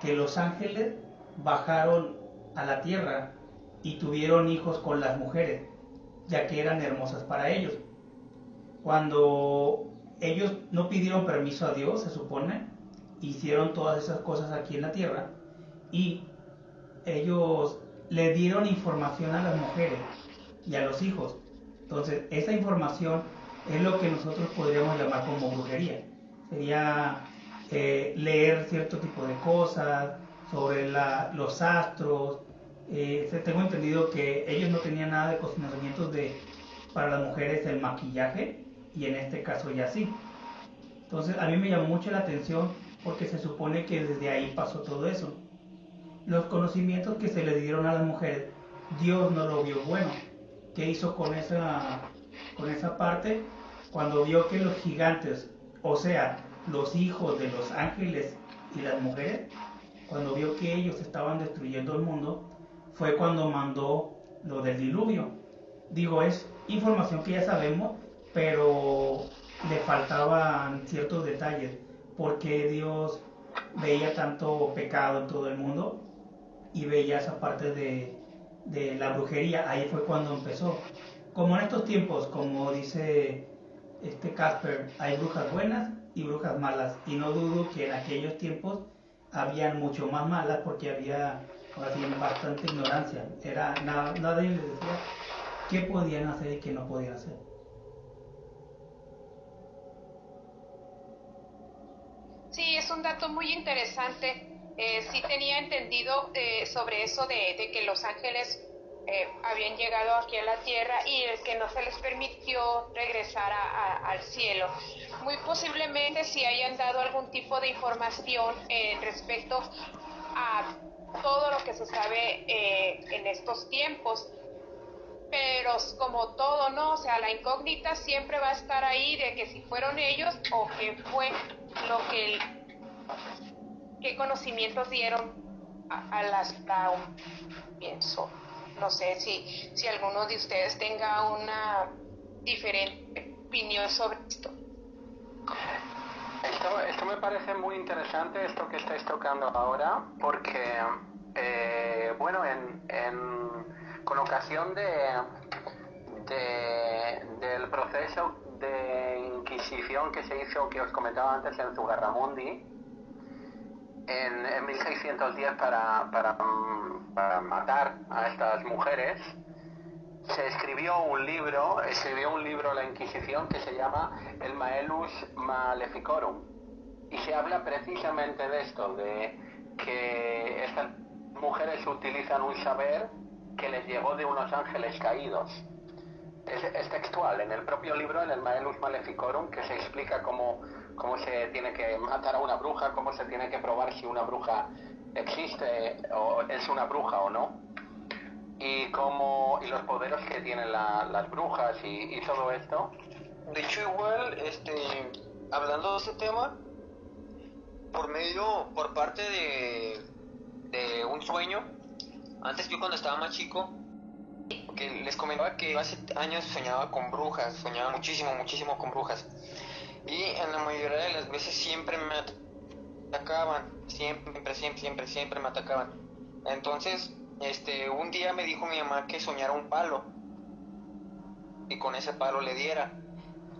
que los ángeles bajaron a la tierra y tuvieron hijos con las mujeres, ya que eran hermosas para ellos. Cuando ellos no pidieron permiso a Dios, se supone, hicieron todas esas cosas aquí en la tierra y ellos le dieron información a las mujeres y a los hijos. Entonces, esa información es lo que nosotros podríamos llamar como brujería. Sería eh, leer cierto tipo de cosas, sobre los astros. Eh, tengo entendido que ellos no tenían nada de conocimientos de para las mujeres el maquillaje y en este caso ya sí. Entonces a mí me llamó mucho la atención porque se supone que desde ahí pasó todo eso. Los conocimientos que se le dieron a las mujeres, Dios no lo vio bueno. ¿Qué hizo con esa, con esa parte? Cuando vio que los gigantes, o sea, los hijos de los ángeles y las mujeres, cuando vio que ellos estaban destruyendo el mundo, fue cuando mandó lo del diluvio. Digo, es información que ya sabemos, pero le faltaban ciertos detalles, porque Dios veía tanto pecado en todo el mundo y veía esa parte de, de la brujería, ahí fue cuando empezó. Como en estos tiempos, como dice este Casper, hay brujas buenas y brujas malas, y no dudo que en aquellos tiempos habían mucho más malas porque había bastante ignorancia. Era, nada, nadie les decía qué podían hacer y qué no podían hacer. Sí, es un dato muy interesante. Eh, sí tenía entendido eh, sobre eso de, que los ángeles eh, habían llegado aquí a la tierra y el que no se les permitió regresar al cielo. Muy posiblemente si hayan dado algún tipo de información en respecto a todo lo que se sabe eh, en estos tiempos. Pero como todo, ¿no? O sea, la incógnita siempre va a estar ahí de que si fueron ellos o qué fue lo que, qué conocimientos dieron a, las pienso. No sé si, si alguno de ustedes tenga una diferente opinión sobre esto. Esto, me parece muy interesante, esto que estáis tocando ahora, porque, eh, bueno, en, con ocasión de, del proceso de Inquisición que se hizo, que os comentaba antes en Zugarramundi, en, en 1610 para, para, para, matar a estas mujeres, se escribió un libro, escribió un libro la Inquisición que se llama El Maelus Maleficorum. Y se habla precisamente de esto, de que estas mujeres utilizan un saber que les llegó de unos ángeles caídos. Es, textual, en el propio libro, en el Maelus Maleficorum, que se explica cómo cómo se tiene que matar a una bruja, cómo se tiene que probar si una bruja existe o es una bruja o no. Y, cómo, y los poderes que tienen las brujas y, todo esto. De hecho, igual, este, hablando de este tema, por medio, por parte de, de un sueño, antes yo cuando estaba más chico, que les comentaba que hace años soñaba con brujas, soñaba muchísimo, muchísimo con brujas. Y en la mayoría de las veces siempre me atacaban, siempre, siempre, siempre, siempre me atacaban. Entonces, este, un día me dijo mi mamá que soñara un palo y con ese palo le diera.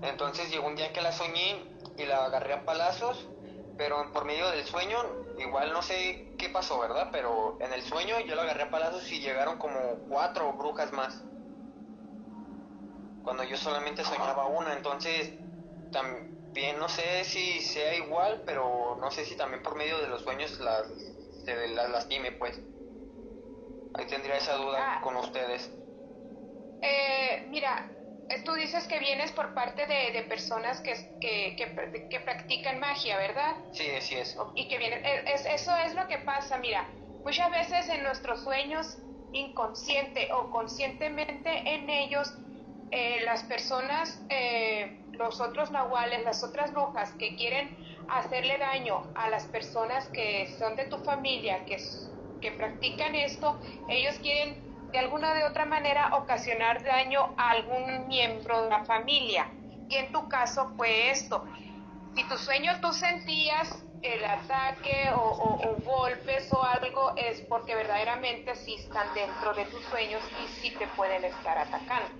Entonces llegó un día que la soñé y la agarré a palazos, pero por medio del sueño, igual no sé qué pasó, ¿verdad? Pero en el sueño yo la agarré a palazos y llegaron como cuatro brujas más. Cuando yo solamente soñaba una, entonces también no sé si sea igual, pero no sé si también por medio de los sueños las, se las lastime, pues. Ahí tendría esa duda Ah. con ustedes. Eh, mira, tú dices que vienes por parte de, de personas que, que, que, que practican magia, ¿verdad? Sí, sí es. y que vienen. eh, es- eso es lo que pasa, mira, muchas veces en nuestros sueños, inconsciente o conscientemente en ellos, eh, las personas, eh, los otros nahuales, las otras brujas que quieren hacerle daño a las personas que son de tu familia, que, que practican esto, ellos quieren de alguna de otra manera ocasionar daño a algún miembro de la familia. Y en tu caso fue esto si tu sueño tú sentías el ataque o, o- o golpes o algo, es porque verdaderamente sí están dentro de tus sueños y sí te pueden estar atacando.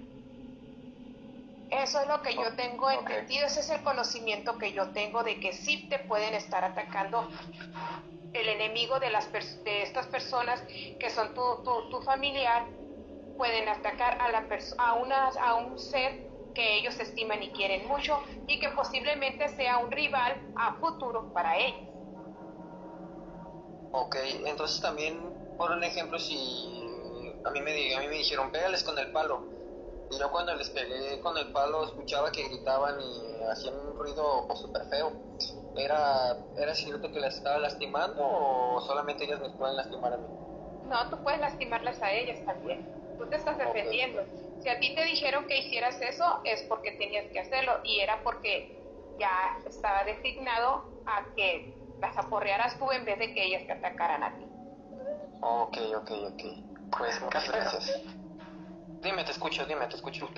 Eso es lo que yo tengo entendido, ese es el conocimiento que yo tengo de que sí te pueden estar atacando el enemigo de, las de estas personas que son tu, tu, tu familiar, pueden atacar a, la a, una, a un ser que ellos estiman y quieren mucho y que posiblemente sea un rival a futuro para ellos. Ok, entonces también, por un ejemplo, si a mí me, a mí me dijeron, pégales con el palo. Y yo cuando les pegué con el palo escuchaba que gritaban y hacían un ruido súper feo. ¿Era, ¿Era cierto que las estaba lastimando o solamente ellas me pueden lastimar a mí? No, tú puedes lastimarlas a ellas también. Tú te estás defendiendo. Si a ti te dijeron que hicieras eso, es porque tenías que hacerlo y era porque ya estaba designado a que las aporrearas tú en vez de que ellas te atacaran a ti. Ok, ok, ok. Pues muchas gracias. Dime, te escucho, dime, te escucho.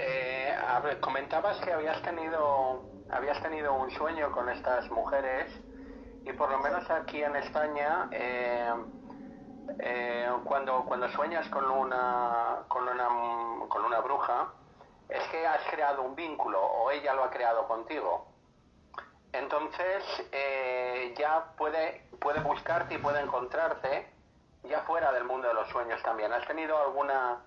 Eh, a ver, comentabas que habías tenido, habías tenido un sueño con estas mujeres y por lo menos aquí en España, eh, eh, cuando, cuando sueñas con una, con, una, con una bruja, es que has creado un vínculo o ella lo ha creado contigo. Entonces eh, ya puede, puede buscarte y puede encontrarte ya fuera del mundo de los sueños también. ¿Has tenido alguna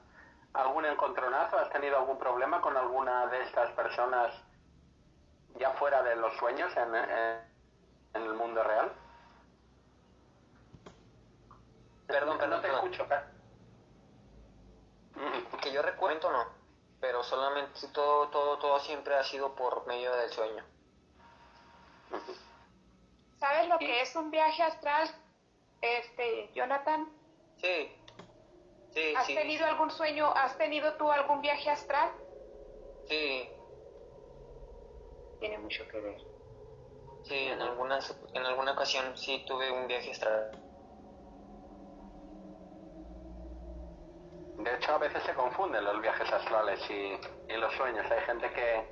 algún encontronazo? ¿Has tenido algún problema con alguna de estas personas ya fuera de los sueños en, en- en el mundo real? Perdón, no perdón, te perdón. escucho. Mm, Que yo recuento no, pero solamente todo, todo, todo siempre ha sido por medio del sueño. ¿Sabes lo que es un viaje astral, este, Jonathan? Sí, sí, ¿Has sí. tenido algún sueño? ¿Has tenido tú algún viaje astral? Sí, Tiene mucho que ver. sí, en, algunas, en alguna ocasión sí tuve un viaje astral. De hecho, a veces se confunden los viajes astrales y, y los sueños. Hay gente que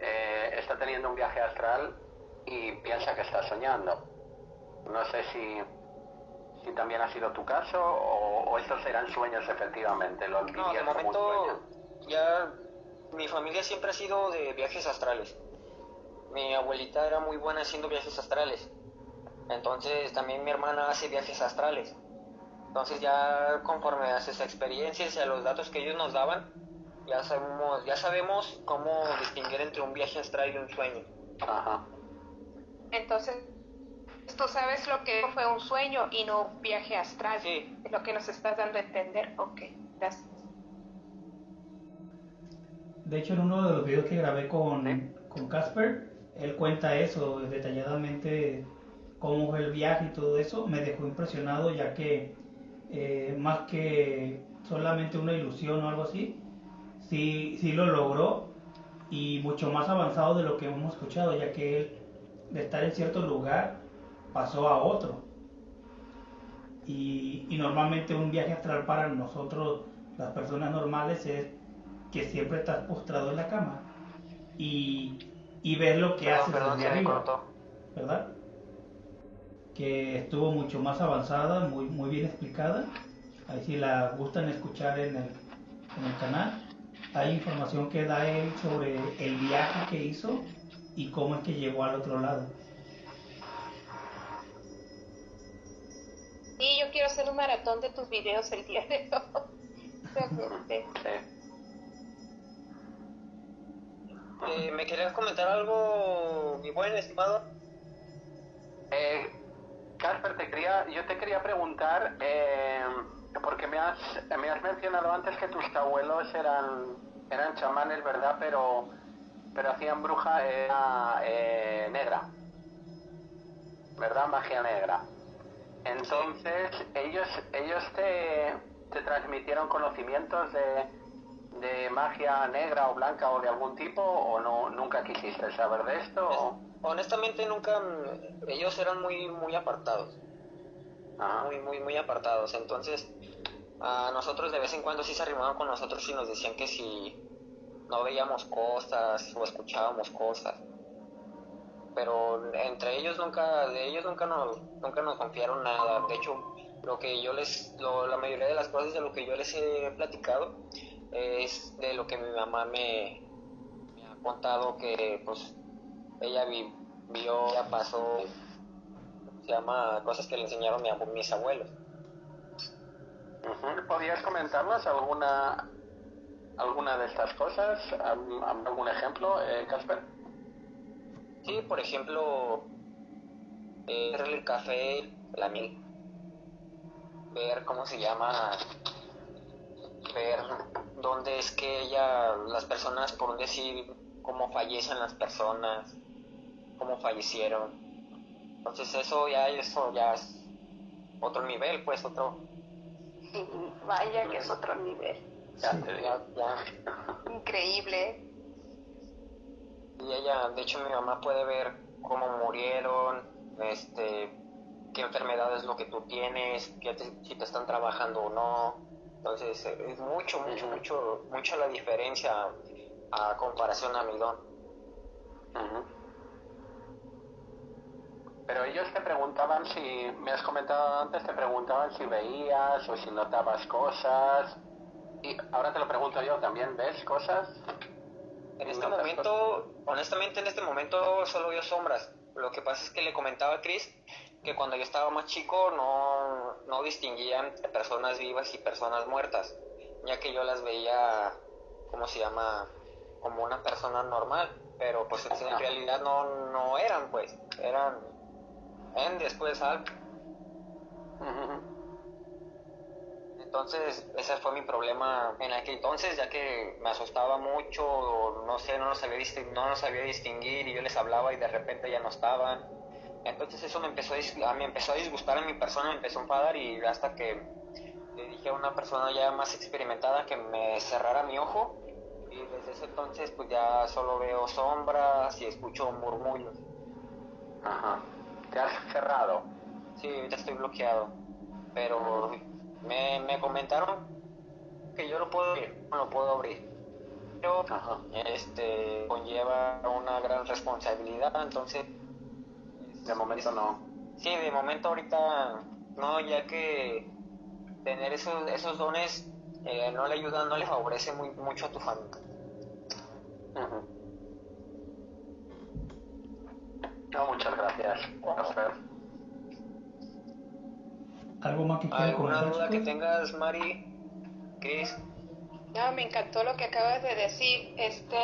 eh, está teniendo un viaje astral y piensa que está soñando. No sé si, si también ha sido tu caso o, o estos eran sueños efectivamente. Los No, de vivías como un momento sueño. ya mi familia siempre ha sido de viajes astrales. Mi abuelita era muy buena haciendo viajes astrales. Entonces también mi hermana hace viajes astrales. Entonces ya conforme a sus experiencias y a los datos que ellos nos daban, ya sabemos, ya sabemos cómo distinguir entre un viaje astral y un sueño. Ajá. Entonces, tú sabes lo que fue un sueño y no un viaje astral. Sí. Es lo que nos estás dando a entender. Ok, gracias. De hecho, en uno de los videos que grabé con con Casper, él cuenta eso detalladamente, cómo fue el viaje y todo eso. Me dejó impresionado ya que eh, más que solamente una ilusión o algo así, sí, sí lo logró y mucho más avanzado de lo que hemos escuchado, ya que él de estar en cierto lugar pasó a otro. Y, y normalmente un viaje astral para nosotros, las personas normales, es que siempre estás postrado en la cama. Y, y ver lo que hace Perdón, desde arriba, cortó. ¿verdad? Que estuvo mucho más avanzada, muy, muy bien explicada. Ahí si la gustan escuchar en el, en el canal, hay información que da él sobre el viaje que hizo y cómo es que llegó al otro lado. Sí, yo quiero hacer un maratón de tus videos el día de hoy. Realmente. Eh, ¿Me querías comentar algo, mi buen estimado? Eh, Casper, te quería, yo te quería preguntar, eh, porque me has, me has mencionado antes que tus abuelos eran, eran chamanes, ¿verdad? Pero, pero hacían bruja era, eh, negra, ¿verdad? Magia negra. Entonces, ellos, ellos te, te transmitieron conocimientos de, de magia negra o blanca o de algún tipo, o no, nunca quisiste saber de esto. o- Honestamente nunca, mm, ellos eran muy, muy apartados, Ajá. muy, muy, muy apartados. Entonces, a nosotros de vez en cuando sí se arrimaban con nosotros y nos decían que si no veíamos cosas o escuchábamos cosas. Pero entre ellos nunca, de ellos nunca nos, nunca nos confiaron nada. De hecho, lo que yo les, lo- la mayoría de las cosas de lo que yo les he platicado es de lo que mi mamá me, me ha contado que pues ella vi- vio, ya pasó, se llama cosas que le enseñaron mi mis abuelos. ¿Podrías comentarnos alguna alguna de estas cosas? ¿Al- ¿Algún ejemplo, eh, Casper? Sí, por ejemplo, eh, ver el café, la miel, ver cómo se llama, ver dónde es que ella, las personas, por decir, cómo fallecen las personas, cómo fallecieron. Entonces eso ya, eso ya es otro nivel, pues otro, Sí, vaya que es otro nivel. Ya Sí. ya, ya. Increíble. Y ella, de hecho mi mamá puede ver cómo murieron, este, qué enfermedad es lo que tú tienes, qué te- si te están trabajando o no. Entonces eh, es mucho, mucho, mucho, mucho la diferencia a comparación a mi don. Ujú. Pero ellos te preguntaban si, me has comentado antes, te preguntaban si veías o si notabas cosas. Y ahora te lo pregunto yo, ¿también ves cosas? En este ¿Notas momento, honestamente en este momento solo veo sombras. Lo que pasa es que le comentaba a Chris que cuando yo estaba más chico no, no distinguía entre personas vivas y personas muertas, ya que yo las veía, ¿cómo se llama? Como una persona normal, pero pues en realidad no, no eran, pues, eran, eran después algo. Entonces, ese fue mi problema en aquel entonces, ya que me asustaba mucho, o no sé, no los sabía, no sabía distinguir y yo les hablaba y de repente ya no estaban. Entonces eso me empezó a, me empezó a disgustar en mi persona, me empezó a enfadar y hasta que le dije a una persona ya más experimentada que me cerrara mi ojo y desde ese entonces pues ya solo veo sombras y escucho murmullos. Ajá. ¿Te has cerrado? Sí, ahorita estoy bloqueado, pero me, me comentaron que yo lo puedo abrir, no lo puedo abrir. Pero Ajá. este conlleva una gran responsabilidad, entonces De momento no. sí, de momento ahorita no, ya que tener esos, esos dones eh, no le ayuda, no le favorece muy, mucho a tu familia. No, muchas gracias. ¿Algo más que ¿Alguna comentar? duda que tengas, Mari? Chris? No, me encantó lo que acabas de decir, este,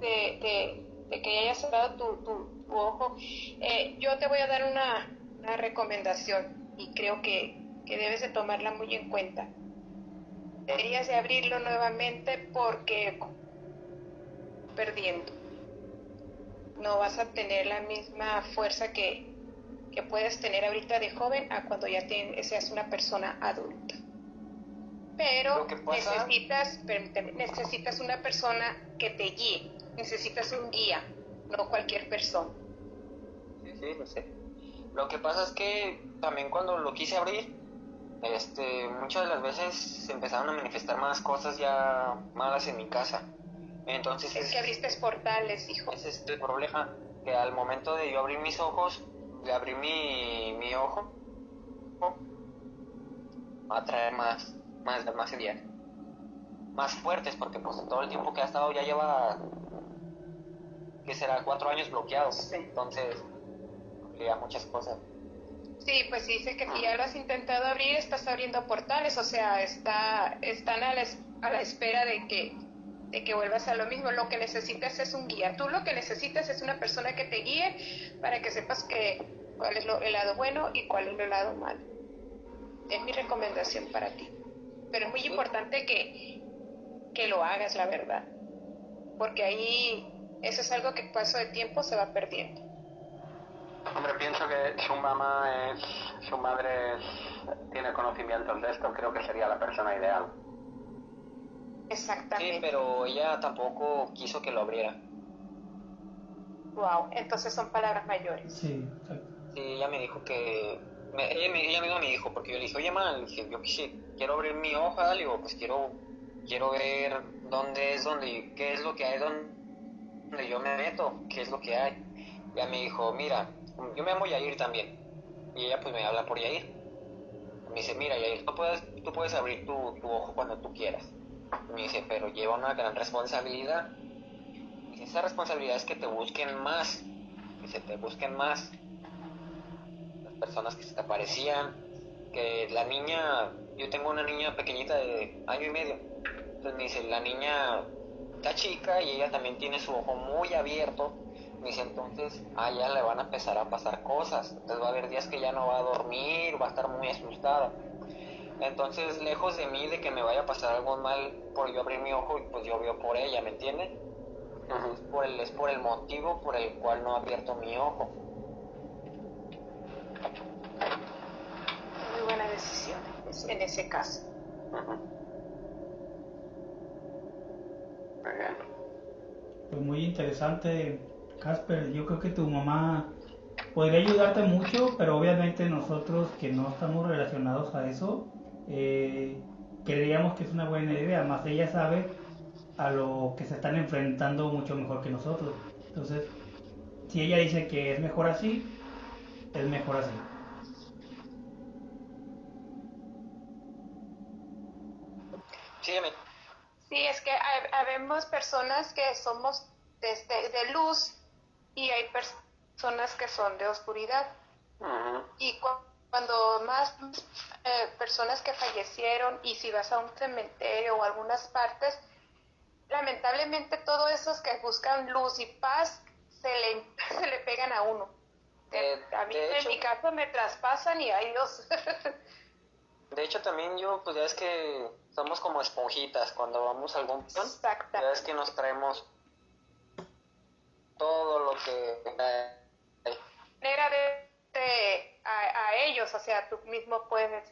de, de, de que hayas cerrado tu, tu, tu ojo. Eh, yo te voy a dar una, una recomendación y creo que, que debes de tomarla muy en cuenta. Deberías de abrirlo nuevamente porque perdiendo. No vas a tener la misma fuerza que, que puedes tener ahorita de joven a cuando ya te- seas una persona adulta. Pero pasa- necesitas, necesitas una persona que te guíe, necesitas un guía, no cualquier persona. Sí, sí, lo sé. Lo que pasa es que también cuando lo quise abrir, este, muchas de las veces se empezaron a manifestar más cosas ya malas en mi casa. Entonces es, que abriste portales, hijo. Ese es el problema, que al momento de yo abrir mis ojos, de abrir mi, mi ojo, va a traer más, más, más más fuertes, porque pues todo el tiempo que ha estado ya lleva, que será cuatro años bloqueados, entonces, ya muchas cosas. Sí, pues dice que si ya lo has intentado abrir, estás abriendo portales, o sea, está, están a la, a la espera de que, de que vuelvas a lo mismo. Lo que necesitas es un guía. Tú lo que necesitas es una persona que te guíe para que sepas que cuál es lo, el lado bueno y cuál es el lado malo. Es mi recomendación para ti. Pero es muy importante que, que lo hagas, la verdad. Porque ahí eso es algo que paso de tiempo se va perdiendo. Hombre, pienso que su mamá es, su madre tiene conocimientos de esto, creo que sería la persona ideal. Exactamente. Sí, pero ella tampoco quiso que lo abriera. Wow, entonces son palabras mayores. Sí, Sí, ella me dijo que... ella, ella, misma me dijo, porque yo le dije, oye, man, yo quiero abrir mi hoja, le digo, pues quiero, quiero ver dónde es, dónde, qué es lo que hay, dónde yo me meto, qué es lo que hay. Ella me dijo, mira, yo me llamo Yair también. Y ella pues me habla por Yair. Me dice, mira Yair, tú puedes, tú puedes abrir tu, tu ojo cuando tú quieras. Me dice, pero lleva una gran responsabilidad. Dice, esa responsabilidad es que te busquen más. Dice, te busquen más. Las personas que se te aparecían. Que la niña, yo tengo una niña pequeñita de año y medio. Entonces me dice, la niña está chica y ella también tiene su ojo muy abierto dice entonces a ella le van a empezar a pasar cosas, entonces va a haber días que ya no va a dormir, va a estar muy asustada. Entonces, lejos de mí de que me vaya a pasar algo mal por yo abrir mi ojo y pues yo veo por ella, ¿me entiende? es, por el, es por el motivo por el cual no he abierto mi ojo. Muy buena decisión en ese caso. Pues muy interesante Casper, yo creo que tu mamá podría ayudarte mucho, pero obviamente nosotros que no estamos relacionados a eso, eh, creíamos que es una buena idea, más ella sabe a lo que se están enfrentando mucho mejor que nosotros. Entonces, si ella dice que es mejor así, es mejor así. Sí, es que habemos personas que somos de, de luz y hay personas que son de oscuridad. Y cuando más eh, personas que fallecieron y si vas a un cementerio o algunas partes, lamentablemente todos esos que buscan luz y paz se le, se le pegan a uno. a mí en mi caso me traspasan y hay dos. de hecho también yo, pues ya es que somos como esponjitas cuando vamos a algún plan. Ya es que nos traemos todo lo que manera de, a, a, ellos o sea tú mismo puedes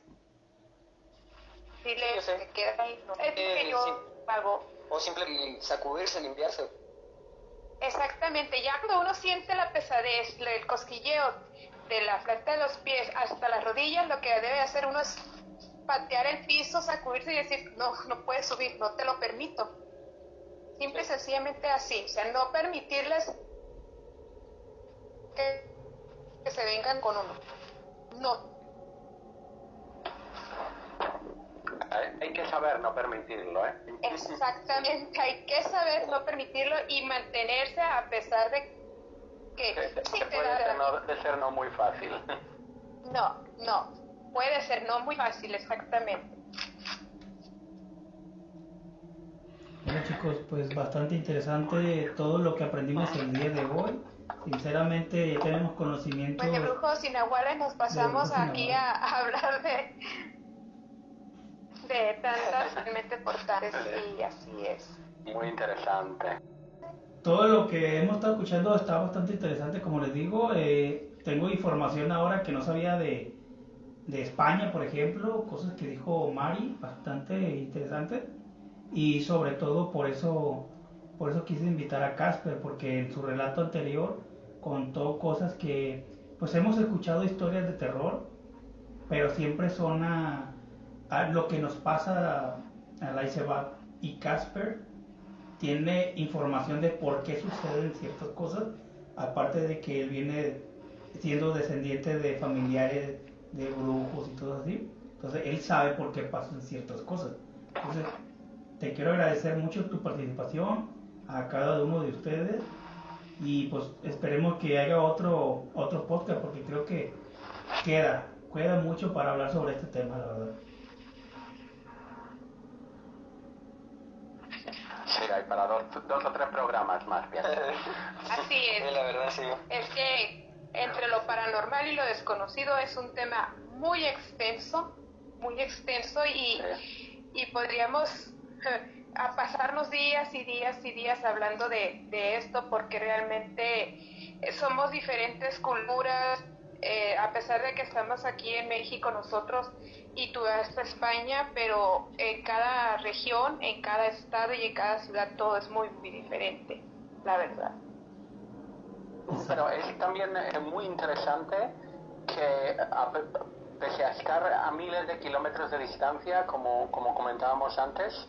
decirle que queda ahí no. es que yo pago o simplemente sacudirse limpiarse. Exactamente ya cuando uno siente la pesadez el cosquilleo de la planta de los pies hasta las rodillas lo que debe hacer uno es patear el piso sacudirse y decir no no puedes subir no te lo permito Simple y sencillamente así, o sea, no permitirles que, se vengan con uno. No. Hay que saber no permitirlo, ¿eh? Exactamente, hay que saber no permitirlo y mantenerse a pesar de que... puede no, de ser no muy fácil. No, no, puede ser no muy fácil, exactamente. Bueno chicos, pues bastante interesante todo lo que aprendimos el día de hoy. Sinceramente tenemos conocimiento... Pues de brujos y nahuales nos pasamos aquí a, hablar de, de tantas realmente portales y así es. Muy interesante. Todo lo que hemos estado escuchando está bastante interesante, como les digo. Eh, tengo información ahora que no sabía de, de España, por ejemplo, cosas que dijo Mari, bastante interesante y sobre todo por eso por eso quise invitar a Casper porque en su relato anterior contó cosas que pues hemos escuchado historias de terror pero siempre son a, lo que nos pasa a, a y Casper tiene información de por qué suceden ciertas cosas, aparte de que él viene siendo descendiente de familiares de brujos y todo así. Entonces él sabe por qué pasan ciertas cosas. Entonces, te quiero agradecer mucho tu participación a cada uno de ustedes y pues esperemos que haya otro otro podcast porque creo que queda queda mucho para hablar sobre este tema, la verdad. Sí, hay para dos, dos o tres programas más bien. Así es. Sí, la verdad, sí. Es que entre lo paranormal y lo desconocido es un tema muy extenso, muy extenso y, y podríamos a pasarnos días y días y días hablando de, de esto porque realmente eh, somos diferentes culturas, eh, a pesar de que estamos aquí en México nosotros y tú hasta España, pero en cada región, en cada estado y en cada ciudad todo es muy, muy diferente, la verdad. Pero es también eh, muy interesante que pese a estar a miles de kilómetros de distancia, como, como comentábamos antes,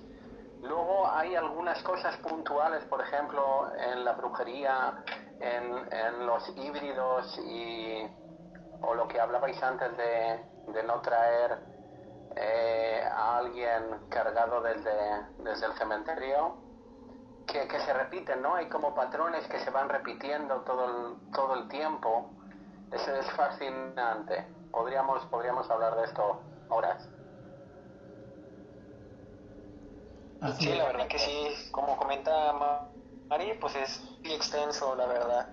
luego hay algunas cosas puntuales, por ejemplo, en la brujería, en, los híbridos y, o lo que hablabais antes de, de no traer eh, a alguien cargado desde, desde el cementerio, que, que se repiten, ¿no? Hay como patrones que se van repitiendo todo el, todo el tiempo. Eso es fascinante. Podríamos, podríamos hablar de esto horas. Así Sí, es. la verdad que sí. Como comenta Ma- Mari, pues es muy extenso, la verdad.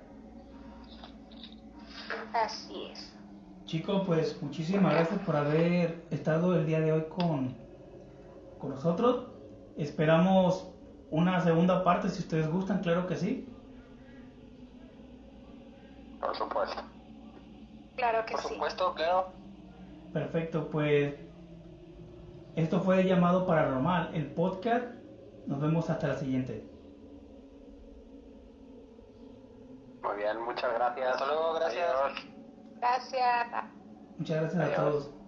Así es. Chicos, pues muchísimas gracias por haber estado el día de hoy con, con nosotros. Esperamos una segunda parte si ustedes gustan, claro que sí. Por supuesto. Claro que Por sí. supuesto, claro. Perfecto, pues esto fue llamado Paranormal, el podcast. Nos vemos hasta la siguiente. Muy bien, muchas gracias. Hasta luego, gracias. Adiós. Gracias. Muchas gracias a todos.